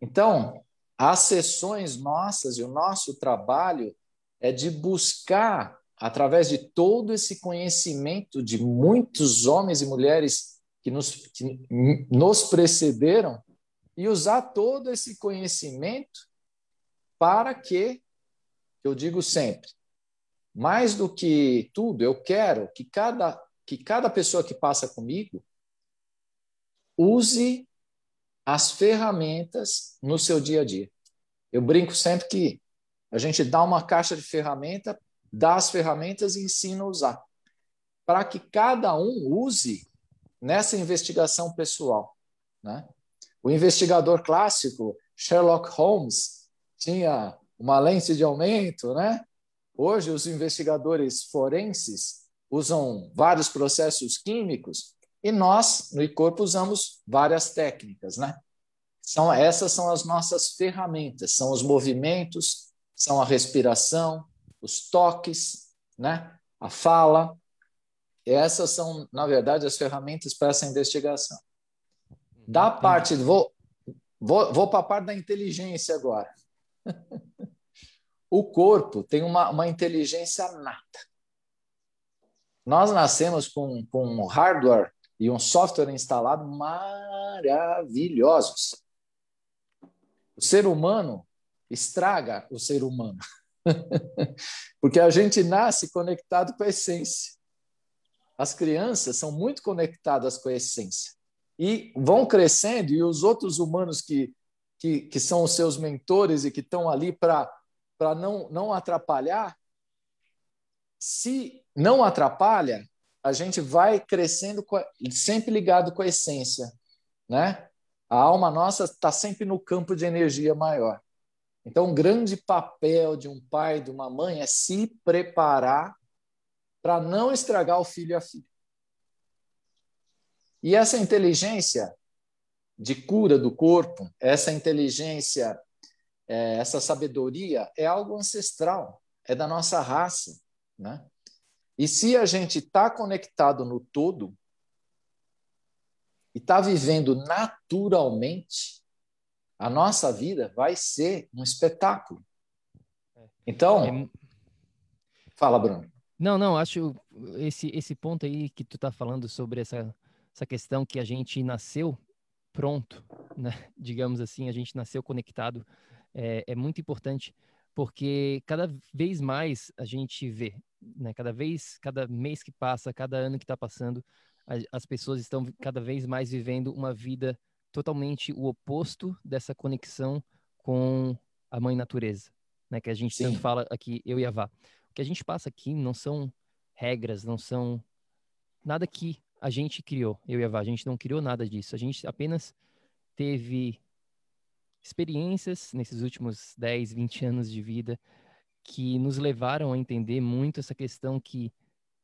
Então, as sessões nossas e o nosso trabalho é de buscar, através de todo esse conhecimento de muitos homens e mulheres que nos, que nos precederam e usar todo esse conhecimento para que, eu digo sempre, mais do que tudo, eu quero que cada, que cada pessoa que passa comigo use as ferramentas no seu dia a dia. Eu brinco sempre que a gente dá uma caixa de ferramenta, dá as ferramentas e ensina a usar. Para que cada um use nessa investigação pessoal. Né? O investigador clássico, Sherlock Holmes, tinha uma lente de aumento, né? Hoje, os investigadores forenses usam vários processos químicos e nós, no ICORPO, usamos várias técnicas, né? São, essas são as nossas ferramentas, são os movimentos, são a respiração, os toques, né? a fala, essas são, na verdade, as ferramentas para essa investigação. Da parte, vou, vou, vou para a parte da inteligência agora. o corpo tem uma, uma inteligência nata. Nós nascemos com, com um hardware e um software instalado maravilhosos. O ser humano estraga o ser humano. Porque a gente nasce conectado com a essência as crianças são muito conectadas com a essência e vão crescendo, e os outros humanos que, que, que são os seus mentores e que estão ali para não, não atrapalhar, se não atrapalha, a gente vai crescendo sempre ligado com a essência, né? A alma nossa está sempre no campo de energia maior. Então, um grande papel de um pai, de uma mãe, é se preparar para não estragar o filho e a filha. E essa inteligência de cura do corpo, essa inteligência, é, essa sabedoria é algo ancestral, é da nossa raça, né? E se a gente está conectado no todo e está vivendo naturalmente, a nossa vida vai ser um espetáculo. Então, é... fala, Bruno. Não, não, acho esse, esse ponto aí que tu tá falando sobre essa, essa questão que a gente nasceu pronto, né? digamos assim, a gente nasceu conectado, é, é muito importante, porque cada vez mais a gente vê, né? cada vez, cada mês que passa, cada ano que está passando, a, as pessoas estão cada vez mais vivendo uma vida totalmente o oposto dessa conexão com a mãe natureza, né? que a gente Sim. tanto fala aqui, eu e a Vá. O que a gente passa aqui não são regras, não são nada que a gente criou, eu e a Vá. A gente não criou nada disso. A gente apenas teve experiências nesses últimos 10, 20 anos de vida que nos levaram a entender muito essa questão que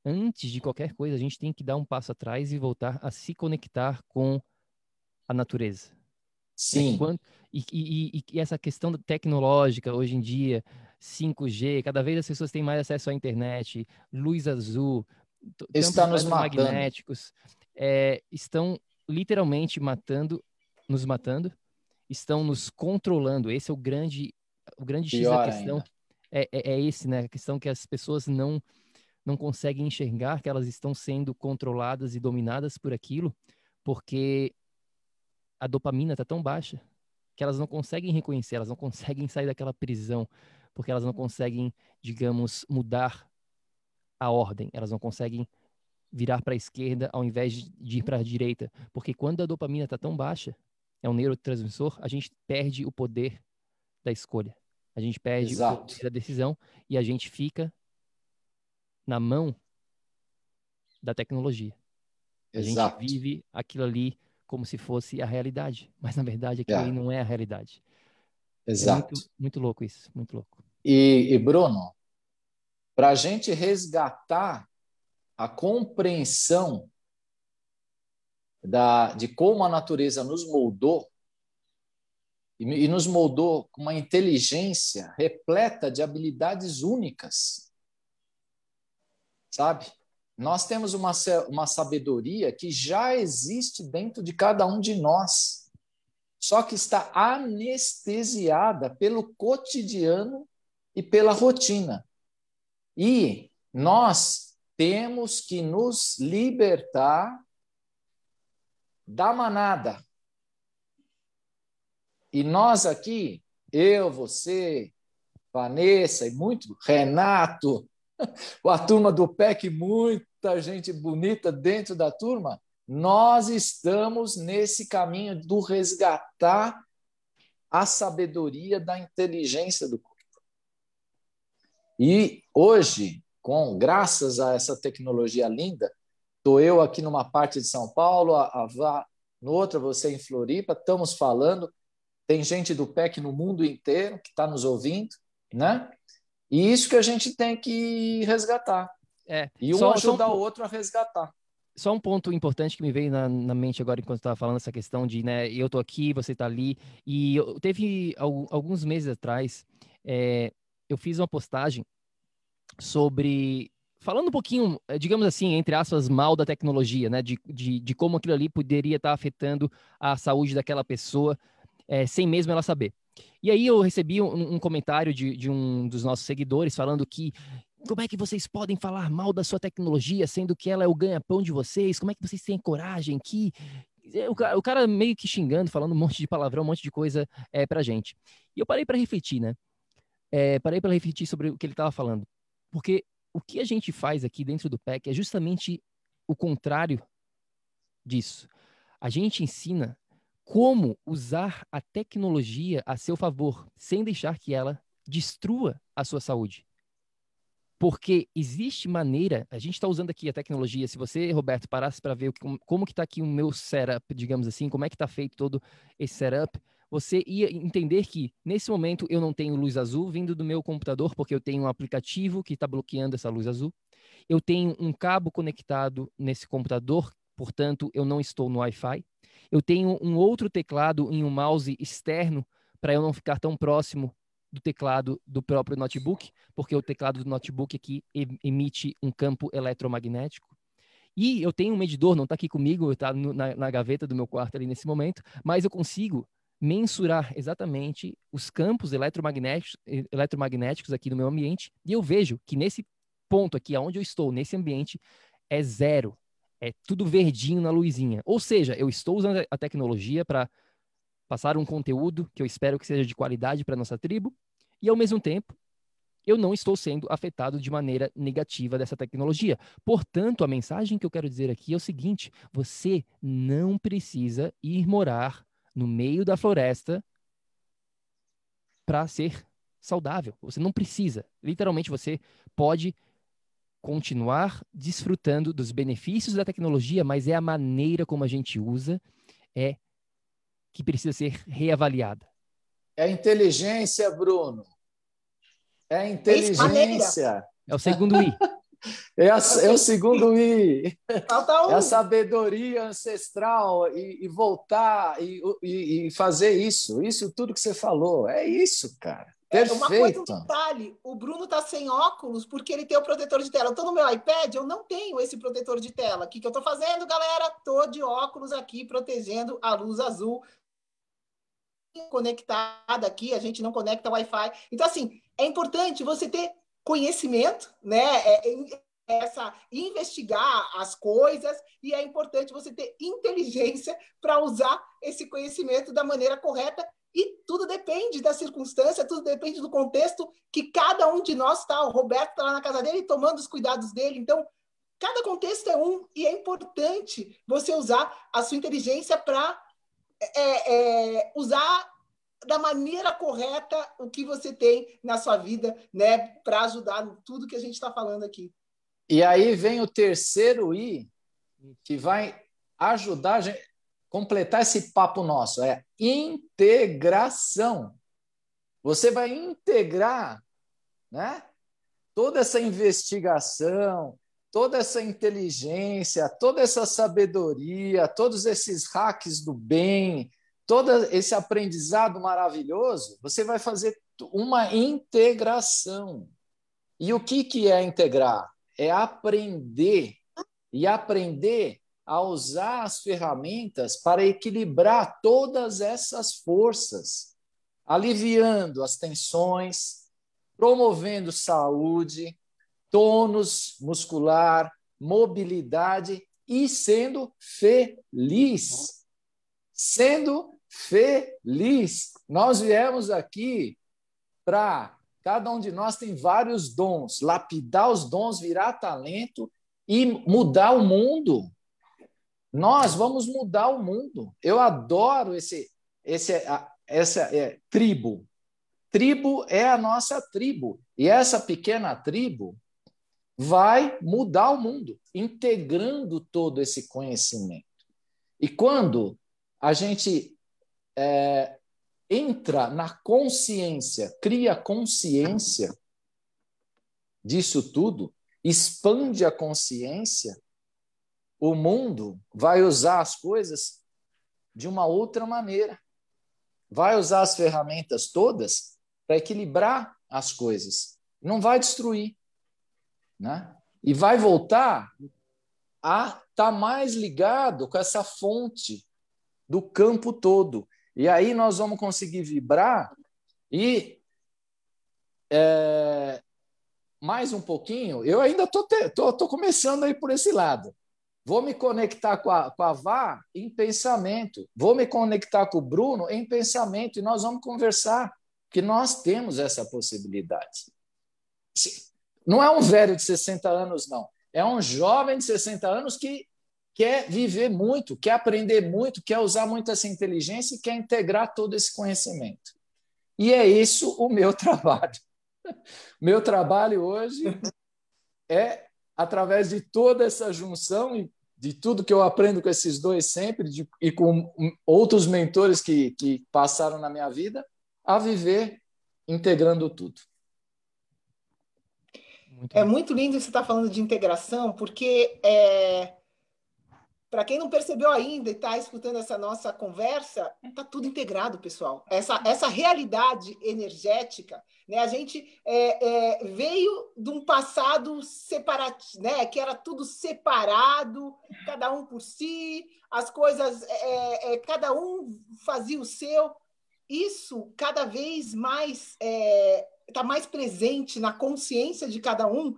antes de qualquer coisa a gente tem que dar um passo atrás e voltar a se conectar com a natureza. Sim. Enquanto, e, e, e, essa questão tecnológica hoje em dia, 5G, cada vez as pessoas têm mais acesso à internet, luz azul, está nos magnéticos, é, estão literalmente matando, nos matando, estão nos controlando. Esse é o grande, o grande X da questão. É, é, é, esse, né? A questão que as pessoas não não conseguem enxergar que elas estão sendo controladas e dominadas por aquilo, porque a dopamina está tão baixa que elas não conseguem reconhecer, elas não conseguem sair daquela prisão, porque elas não conseguem, digamos, mudar a ordem, elas não conseguem virar para a esquerda ao invés de ir para a direita, porque quando a dopamina está tão baixa, é um neurotransmissor, a gente perde o poder da escolha. A gente perde da decisão e a gente fica na mão da tecnologia. A Exato. gente vive aquilo ali como se fosse a realidade, mas na verdade aquilo ali não é a realidade. Exato. É muito, muito louco isso, muito louco. E, e Bruno, para a gente resgatar a compreensão da, de como a natureza nos moldou, e, e nos moldou com uma inteligência repleta de habilidades únicas, sabe? Nós temos uma, uma sabedoria que já existe dentro de cada um de nós, só que está anestesiada pelo cotidiano e pela rotina. E nós temos que nos libertar da manada. E nós aqui, eu, você, Vanessa e muito, Renato, a turma do PEC, muita gente bonita dentro da turma, nós estamos nesse caminho do resgatar a sabedoria da inteligência do corpo. E hoje, com graças a essa tecnologia linda, estou eu aqui numa parte de São Paulo, a Vá no outra, você em Floripa, estamos falando, tem gente do PEC no mundo inteiro que está nos ouvindo, né? E isso que a gente tem que resgatar. É, e um só, ajudar só um, o outro a resgatar. Só um ponto importante que me veio na, na mente agora enquanto estava falando essa questão de, né, eu tô aqui, você está ali. E eu, teve alguns meses atrás, é, eu fiz uma postagem sobre falando um pouquinho, é, digamos assim, entre aspas, mal da tecnologia, né? De, de, de como aquilo ali poderia estar tá afetando a saúde daquela pessoa, é, sem mesmo ela saber. E aí eu recebi um, um comentário de, de um dos nossos seguidores falando que como é que vocês podem falar mal da sua tecnologia, sendo que ela é o ganha-pão de vocês? Como é que vocês têm coragem que o cara, meio que xingando, falando um monte de palavrão, um monte de coisa é, pra gente. E eu parei para refletir, né? É, parei para refletir sobre o que ele estava falando. Porque o que a gente faz aqui dentro do PEC é justamente o contrário disso. A gente ensina como usar a tecnologia a seu favor, sem deixar que ela destrua a sua saúde. Porque existe maneira, a gente está usando aqui a tecnologia, se você, Roberto, parasse para ver como que está aqui o meu setup, digamos assim, como é que está feito todo esse setup, você ia entender que, nesse momento, eu não tenho luz azul vindo do meu computador, porque eu tenho um aplicativo que está bloqueando essa luz azul. Eu tenho um cabo conectado nesse computador, portanto, eu não estou no Wi-Fi. Eu tenho um outro teclado em um mouse externo para eu não ficar tão próximo do teclado do próprio notebook, porque o teclado do notebook aqui emite um campo eletromagnético. E eu tenho um medidor, não está aqui comigo, está na, na gaveta do meu quarto ali nesse momento, mas eu consigo mensurar exatamente os campos eletromagnéticos, eletromagnéticos aqui no meu ambiente, e eu vejo que nesse ponto aqui, onde eu estou, nesse ambiente, é zero é tudo verdinho na luzinha. Ou seja, eu estou usando a tecnologia para passar um conteúdo que eu espero que seja de qualidade para nossa tribo, e ao mesmo tempo, eu não estou sendo afetado de maneira negativa dessa tecnologia. Portanto, a mensagem que eu quero dizer aqui é o seguinte: você não precisa ir morar no meio da floresta para ser saudável. Você não precisa. Literalmente, você pode continuar desfrutando dos benefícios da tecnologia, mas é a maneira como a gente usa é que precisa ser reavaliada. É inteligência, Bruno. É inteligência. É o segundo I. É, a, é, o segundo I. Falta um. É a sabedoria ancestral e, e voltar e, e, e, fazer isso. Isso tudo que você falou. É isso, cara. Perfeito. É uma coisa, um detalhe, o Bruno está sem óculos porque ele tem o protetor de tela. Eu estou no meu iPad, eu não tenho esse protetor de tela. O que, que eu estou fazendo, galera? Estou de óculos aqui, protegendo a luz azul conectada aqui, a gente não conecta Wi-Fi. Então, assim, é importante você ter conhecimento, né? É, é, essa investigar as coisas e é importante você ter inteligência para usar esse conhecimento da maneira correta e tudo depende da circunstância, tudo depende do contexto que cada um de nós está. O Roberto está lá na casa dele tomando os cuidados dele. Então, cada contexto é um e é importante você usar a sua inteligência para é, é, usar da maneira correta o que você tem na sua vida, né, para ajudar tudo que a gente está falando aqui. E aí vem o terceiro I, que vai ajudar a gente completar esse papo nosso, é integração. Você vai integrar, né? Toda essa investigação, toda essa inteligência, toda essa sabedoria, todos esses hacks do bem, todo esse aprendizado maravilhoso, você vai fazer uma integração. E o que, que é integrar? É aprender. E aprender a usar as ferramentas para equilibrar todas essas forças, aliviando as tensões, promovendo saúde, tônus muscular, mobilidade e sendo feliz. Sendo feliz. Nós viemos aqui para. Cada um de nós tem vários dons, lapidar os dons, virar talento e mudar o mundo. Nós vamos mudar o mundo. Eu adoro esse, esse, essa é, tribo. Tribo é a nossa tribo. E essa pequena tribo vai mudar o mundo, integrando todo esse conhecimento. E quando a gente é, entra na consciência, cria consciência disso tudo, expande a consciência, o mundo vai usar as coisas de uma outra maneira. Vai usar as ferramentas todas para equilibrar as coisas. Não vai destruir. Né? E vai voltar a estar tá mais ligado com essa fonte do campo todo. E aí nós vamos conseguir vibrar e é, mais um pouquinho. Eu ainda estou tô, tô, tô começando aí por esse lado. Vou me conectar com a, com a Vá em pensamento. Vou me conectar com o Bruno em pensamento. E nós vamos conversar, que nós temos essa possibilidade. Não é um velho de 60 anos, não. É um jovem de 60 anos que quer viver muito, quer aprender muito, quer usar muito essa inteligência e quer integrar todo esse conhecimento. E é isso o meu trabalho. Meu trabalho hoje é, através de toda essa junção e de tudo que eu aprendo com esses dois sempre de, e com outros mentores que, que passaram na minha vida, a viver integrando tudo. Muito é muito lindo você estar tá falando de integração, porque é, para quem não percebeu ainda e está escutando essa nossa conversa, está tudo integrado, pessoal. Essa, essa realidade energética, né? A gente é, é, veio de um passado separado, né? Que era tudo separado, cada um por si, as coisas, é, é cada um fazia o seu. Isso cada vez mais está é, mais presente na consciência de cada um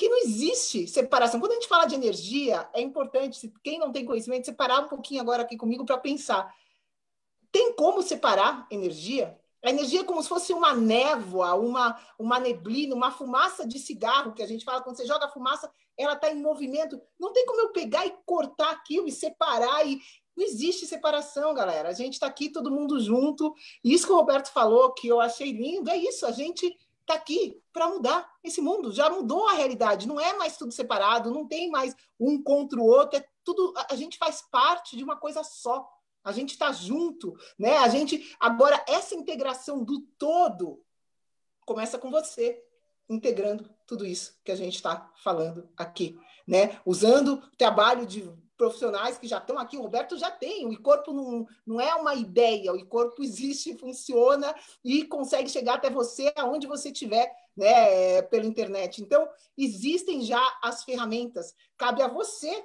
que não existe separação. Quando a gente fala de energia, é importante, quem não tem conhecimento, separar um pouquinho agora aqui comigo para pensar. Tem como separar energia? A energia é como se fosse uma névoa, uma, uma neblina, uma fumaça de cigarro, que a gente fala, quando você joga a fumaça, ela está em movimento. Não tem como eu pegar e cortar aquilo e separar. E... Não existe separação, galera. A gente está aqui todo mundo junto. Isso que o Roberto falou, que eu achei lindo, é isso. A gente está aqui para mudar esse mundo. Já mudou a realidade, não é mais tudo separado, não tem mais um contra o outro, é tudo. A gente faz parte de uma coisa só. A gente está junto, né? A gente agora essa integração do todo começa com você integrando tudo isso que a gente está falando aqui, né? Usando o trabalho de profissionais que já estão aqui, o Roberto já tem, o corpo não, não é uma ideia, o corpo existe, funciona e consegue chegar até você aonde você estiver, né, pela internet. Então, existem já as ferramentas, cabe a você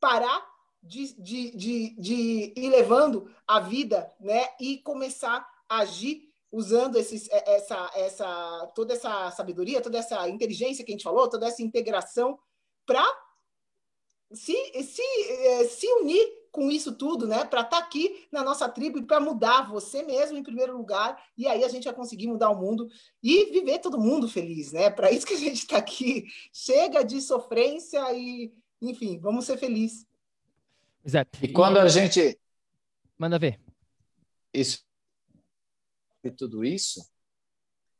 parar de, de, de, de ir levando a vida, né, e começar a agir usando esses, essa, essa, toda essa sabedoria, toda essa inteligência que a gente falou, toda essa integração para se, se, eh, se unir com isso tudo, né? Para estar tá aqui na nossa tribo e para mudar você mesmo em primeiro lugar. E aí a gente vai conseguir mudar o mundo e viver todo mundo feliz, né? Para isso que a gente está aqui. Chega de sofrência e, enfim, vamos ser felizes. Exato. E quando a gente. Manda ver. Isso. E tudo isso,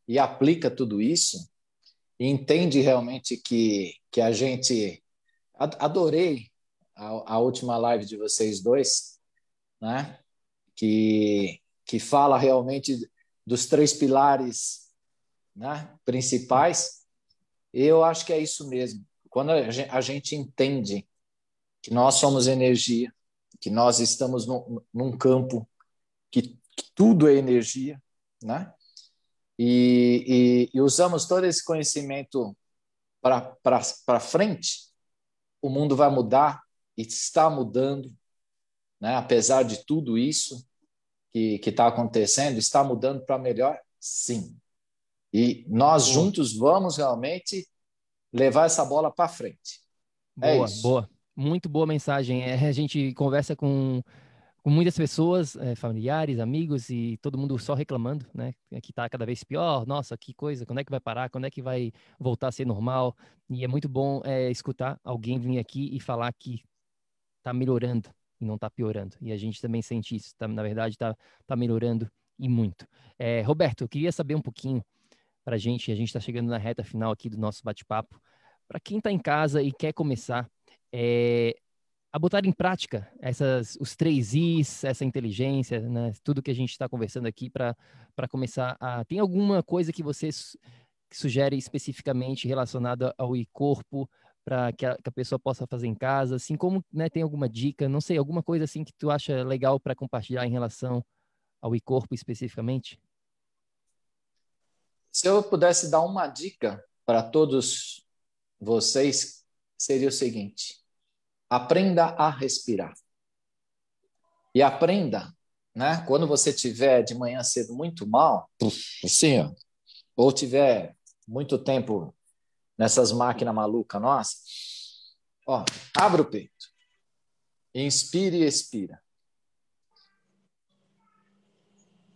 e aplica tudo isso, e entende realmente que, que a gente. Adorei a, a última live de vocês dois, né? Que, que fala realmente dos três pilares né, principais. Eu acho que é isso mesmo. Quando a gente, a gente entende que nós somos energia, que nós estamos num campo que, que, tudo é energia, né? E, e, e usamos todo esse conhecimento para frente, o mundo vai mudar está mudando, né? apesar de tudo isso que está acontecendo, está mudando para melhor? Sim. E nós juntos vamos realmente levar essa bola para frente. É boa, isso. boa. Muito boa mensagem. É, a gente conversa com, com muitas pessoas, é, familiares, amigos, e todo mundo só reclamando, né? Que está cada vez pior. Nossa, que coisa, quando é que vai parar? Quando é que vai voltar a ser normal? E é muito bom é, escutar alguém vir aqui e falar que está melhorando e não está piorando. E a gente também sente isso, tá, na verdade está tá melhorando e muito. É, Roberto, eu queria saber um pouquinho para a gente, a gente está chegando na reta final aqui do nosso bate-papo, para quem está em casa e quer começar é, a botar em prática essas, os três Is, essa inteligência, né, tudo que a gente está conversando aqui para começar a... Tem alguma coisa que você sugere especificamente relacionada ao e-corpo, para que, que, a pessoa possa fazer em casa, assim como né, tem alguma dica, não sei, alguma coisa assim que tu acha legal para compartilhar em relação ao e-corpo especificamente? Se eu pudesse dar uma dica para todos vocês, seria o seguinte: aprenda a respirar. E aprenda, né? Quando você tiver de manhã cedo muito mal, assim, ó, ou tiver muito tempo nessas máquinas malucas nossas. Ó, abre o peito. Inspire e expira.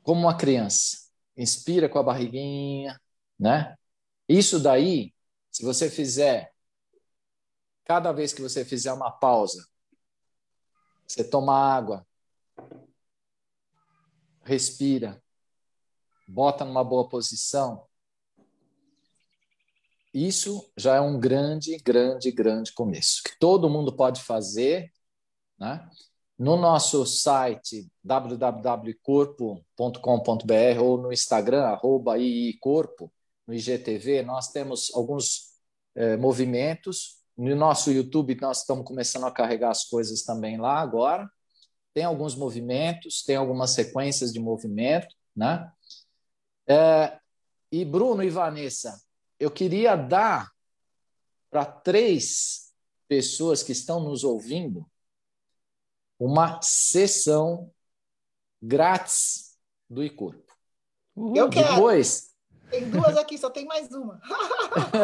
Como uma criança. Inspira com a barriguinha, né? Isso daí, se você fizer, cada vez que você fizer uma pausa, você toma água, respira, bota numa boa posição, isso já é um grande, grande, grande começo, que todo mundo pode fazer. Né? No nosso site www.corpo.com.br ou no Instagram, iicorpo, no IGTV, nós temos alguns eh, movimentos. No nosso YouTube, nós estamos começando a carregar as coisas também lá agora. Tem alguns movimentos, tem algumas sequências de movimento. Né? É, e Bruno e Vanessa, eu queria dar para três pessoas que estão nos ouvindo uma sessão grátis do e-corpo. Eu quero. Depois. Tem duas aqui, só tem mais uma.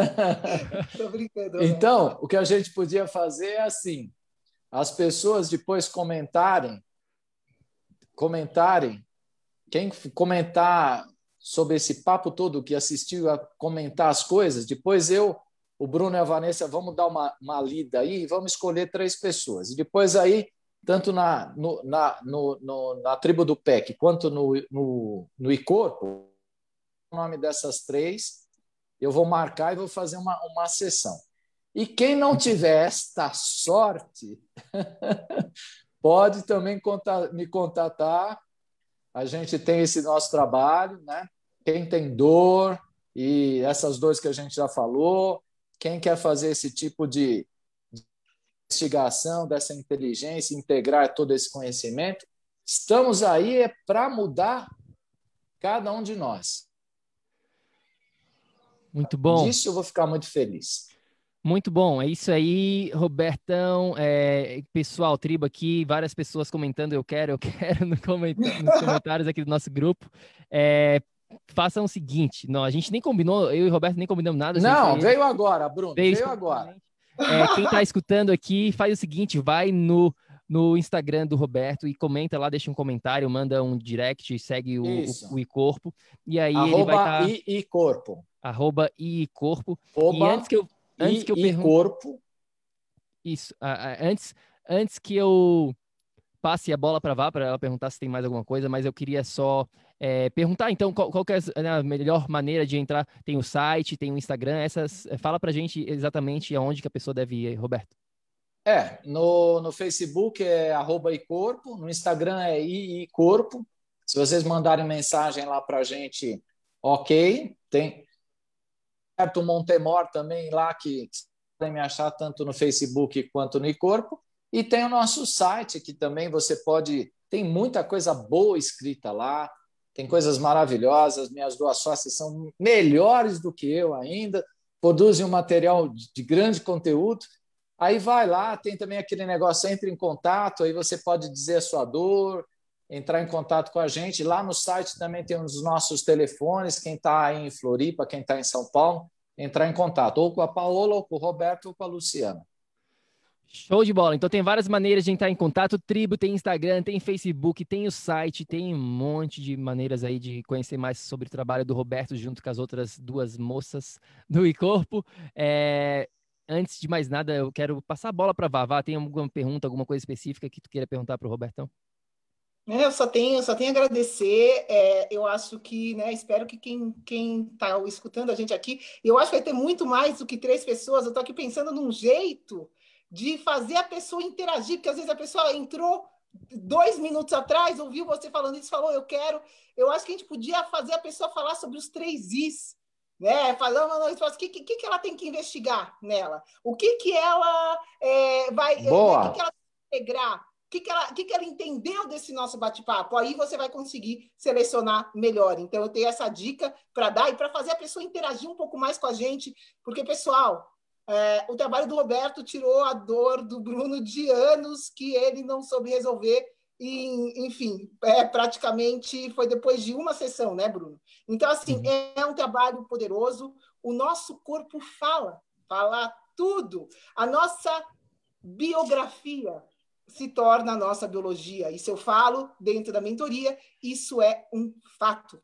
Tô brincando. Né? Então, o que a gente podia fazer é assim: as pessoas depois comentarem, comentarem, quem comentar sobre esse papo todo que assistiu a comentar as coisas. Depois eu, o Bruno e a Vanessa, vamos dar uma, uma lida aí e vamos escolher três pessoas. E depois aí, tanto na, no, na, no, no, na tribo do PEC quanto no, no, no iCorpo, o nome dessas três, eu vou marcar e vou fazer uma, uma sessão. E quem não tiver esta sorte, pode também contar, me contatar a gente tem esse nosso trabalho, né? Quem tem dor e essas dores que a gente já falou, quem quer fazer esse tipo de investigação dessa inteligência, integrar todo esse conhecimento, estamos aí é para mudar cada um de nós. Muito bom. Disso eu vou ficar muito feliz. Muito bom, é isso aí, Robertão. É, pessoal, tribo aqui, várias pessoas comentando, eu quero, eu quero no comentário, nos comentários aqui do nosso grupo. É, façam o seguinte, não, a gente nem combinou, eu e o Roberto nem combinamos nada. Não, veio agora, Bruno, veio, veio agora. É, quem está escutando aqui, faz o seguinte: vai no, no Instagram do Roberto e comenta lá, deixa um comentário, manda um direct, segue o, o, o iCorpo. E aí arroba ele vai estar. Tá... iCorpo. Arroba iCorpo. e antes que eu, antes que eu pergunte. Corpo. Isso. antes, antes que eu passe a bola para Vá para ela perguntar se tem mais alguma coisa, mas eu queria só é, perguntar, então, qual, qual é a melhor maneira de entrar? Tem o site, tem o Instagram, essas. Fala para gente exatamente aonde que a pessoa deve ir, Roberto. É, no, no Facebook é arroba icorpo, no Instagram é icorpo. Se vocês mandarem mensagem lá para a gente, ok. Tem Roberto Montemor também lá que, que podem me achar tanto no Facebook quanto no icorpo. E tem o nosso site que também você pode. Tem muita coisa boa escrita lá tem coisas maravilhosas. Minhas duas sócias são melhores do que eu ainda, produzem um material de grande conteúdo. Aí vai lá, tem também aquele negócio, entre em contato, aí você pode dizer a sua dor, entrar em contato com a gente. Lá no site também tem os nossos telefones, quem está em Floripa, quem está em São Paulo, entrar em contato, ou com a Paola, ou com o Roberto, ou com a Luciana. Show de bola. Então tem várias maneiras de entrar em contato. Tribo tem Instagram, tem Facebook, tem o site, tem um monte de maneiras aí de conhecer mais sobre o trabalho do Roberto junto com as outras duas moças do iCorpo. É... Antes de mais nada, eu quero passar a bola para Vavá. Tem alguma pergunta, alguma coisa específica que tu queira perguntar para o Robertão? É, eu só tenho, só tenho a agradecer. É, eu acho que, né, espero que quem está escutando a gente aqui, eu acho que vai ter muito mais do que três pessoas. Eu estou aqui pensando num jeito de fazer a pessoa interagir, porque às vezes a pessoa entrou dois minutos atrás, ouviu você falando isso, falou, eu quero. Eu acho que a gente podia fazer a pessoa falar sobre os três Is, né? Falando, o que, que, que ela tem que investigar nela? O que, que ela é, vai. É, Boa. Né, o que, que ela vai integrar? O que, que, ela, que, que ela entendeu desse nosso bate-papo? Aí você vai conseguir selecionar melhor. Então, eu tenho essa dica para dar e para fazer a pessoa interagir um pouco mais com a gente, porque, pessoal, é, o trabalho do Roberto tirou a dor do Bruno de anos que ele não soube resolver. E, enfim, é, praticamente foi depois de uma sessão, né, Bruno? Então, assim, uhum. é um trabalho poderoso. O nosso corpo fala, fala tudo. A nossa biografia se torna a nossa biologia. Isso eu falo dentro da mentoria, isso é um fato.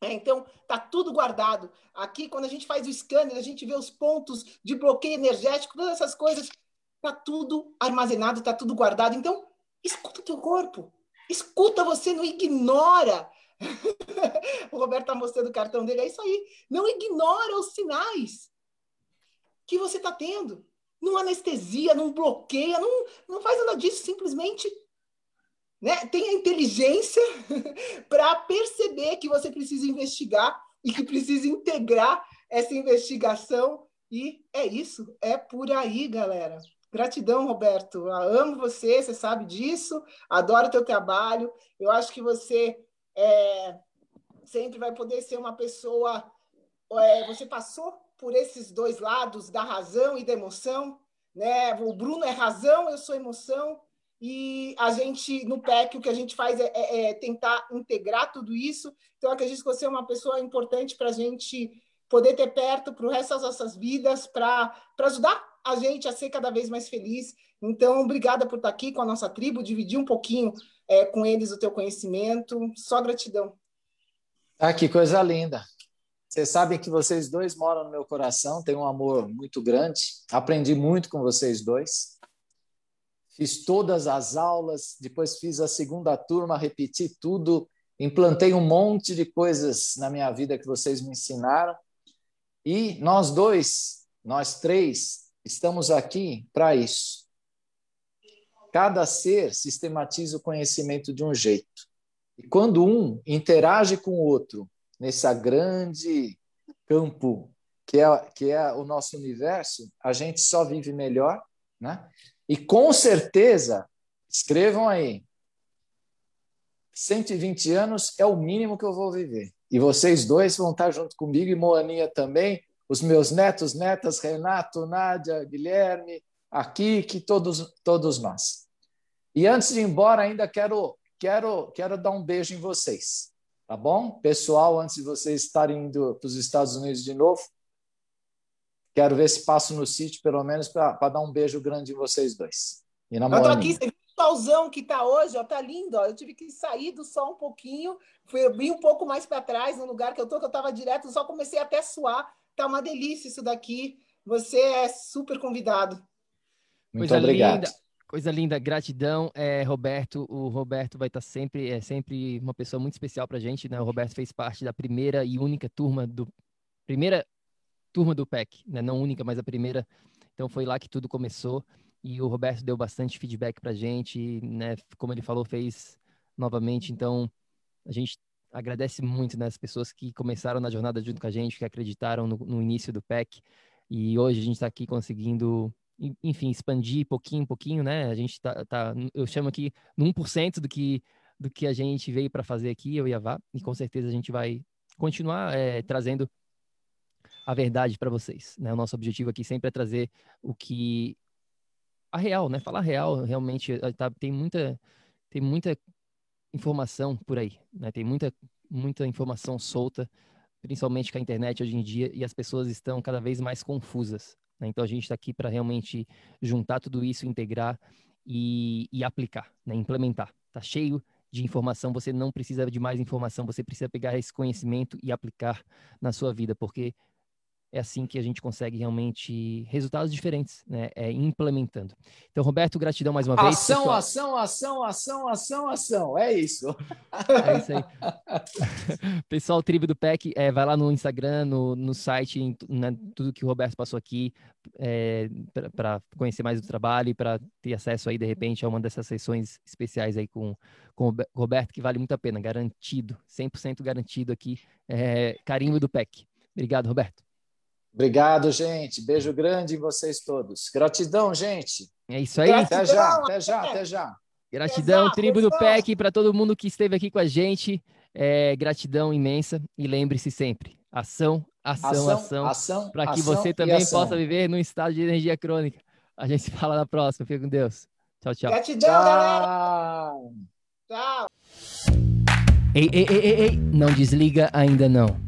É, então, tá tudo guardado. Aqui, quando a gente faz o scanner, a gente vê os pontos de bloqueio energético, todas essas coisas. Tá tudo armazenado, tá tudo guardado. Então, escuta o teu corpo. Escuta você, não ignora. o Roberto tá mostrando o cartão dele. É isso aí. Não ignora os sinais que você tá tendo. Não anestesia, não bloqueia, não, não faz nada disso. Simplesmente né? Tenha inteligência para perceber que você precisa investigar e que precisa integrar essa investigação. E é isso, é por aí, galera. Gratidão, Roberto. Eu amo você, você sabe disso. Adoro teu trabalho. Eu acho que você é, sempre vai poder ser uma pessoa. É, você passou por esses dois lados da razão e da emoção. Né? O Bruno é razão, eu sou emoção e a gente, no PEC, o que a gente faz é, é, é tentar integrar tudo isso. Então, acredito que você é uma pessoa importante para a gente poder ter perto para o resto das nossas vidas, para ajudar a gente a ser cada vez mais feliz. Então, obrigada por estar aqui com a nossa tribo, dividir um pouquinho é, com eles o teu conhecimento. Só gratidão. Ah, que coisa linda. Vocês sabem que vocês dois moram no meu coração, tenho um amor muito grande. Aprendi muito com vocês dois fiz todas as aulas, depois fiz a segunda turma, repeti tudo, implantei um monte de coisas na minha vida que vocês me ensinaram. E nós dois, nós três, estamos aqui para isso. Cada ser sistematiza o conhecimento de um jeito. E quando um interage com o outro nesse grande campo que é, que é o nosso universo, a gente só vive melhor, né? E com certeza, escrevam aí, 120 anos é o mínimo que eu vou viver. E vocês dois vão estar junto comigo, e Moaninha também, os meus netos, netas, Renato, Nádia, Guilherme, aqui, que todos, todos nós. E antes de ir embora, ainda quero, quero, quero dar um beijo em vocês, tá bom? Pessoal, antes de vocês estarem indo para os Estados Unidos de novo, quero ver se passo no sítio, pelo menos, para dar um beijo grande em vocês dois. E na Eu tô aqui, você solzão que tá hoje? Ó, tá lindo. Ó. Eu tive que sair do sol um pouquinho, fui vir um pouco mais para trás, no lugar que eu tô, que eu estava direto, só comecei até a suar. Tá uma delícia isso daqui. Você é super convidado. Muito Coisa obrigado. Linda. Coisa linda, gratidão, é, Roberto. O Roberto vai estar sempre, é sempre uma pessoa muito especial para a gente, né? O Roberto fez parte da primeira e única turma do primeira turma do PEC, né? Não única, mas a primeira. Então foi lá que tudo começou e o Roberto deu bastante feedback para a gente, né? Como ele falou, fez novamente. Então a gente agradece muito né, as pessoas que começaram na jornada junto com a gente, que acreditaram no, no início do PEC. E hoje a gente está aqui conseguindo enfim, expandir pouquinho, pouquinho, né? A gente tá, tá eu chamo aqui no 1% do que, do que a gente veio para fazer aqui, eu e a Vá, e com certeza a gente vai continuar é, trazendo a verdade para vocês, né? O nosso objetivo aqui sempre é trazer o que a real, né? Falar real, realmente eh, tá, tem muita tem muita informação por aí, né? Tem muita muita informação solta, principalmente com a internet hoje em dia, e as pessoas estão cada vez mais confusas. Né? Então a gente está aqui para realmente juntar tudo isso, integrar e, e aplicar, né? implementar. Está cheio de informação, você não precisa de mais informação, você precisa pegar esse conhecimento e aplicar na sua vida, porque é assim que a gente consegue realmente resultados diferentes, né? É implementando. Então, Roberto, gratidão mais uma vez. Ação, pessoal. ação, ação, ação, ação, ação. É isso. É isso aí. pessoal, Tribo do PEC, é, vai lá no Instagram, no, no site, em, né, tudo que o Roberto passou aqui, é, para conhecer mais do trabalho e para ter acesso aí, de repente, a uma dessas sessões especiais aí com, com o Roberto, que vale muito a pena, garantido, 100% garantido aqui, é, carimbo do PEC. Obrigado, Roberto. Obrigado, gente. Beijo grande em vocês todos. Gratidão, gente. É isso aí. Até já, até já, até já. Gratidão, exato, tribo do PEC, para todo mundo que esteve aqui com a gente. É, gratidão imensa. E lembre-se sempre: ação, ação, ação, ação, ação para que você também possa viver num estado de energia crônica. A gente se fala na próxima. Fica com Deus. Tchau, tchau. Gratidão, tchau. galera. Tchau. Ei, ei, ei, ei, ei, não desliga ainda não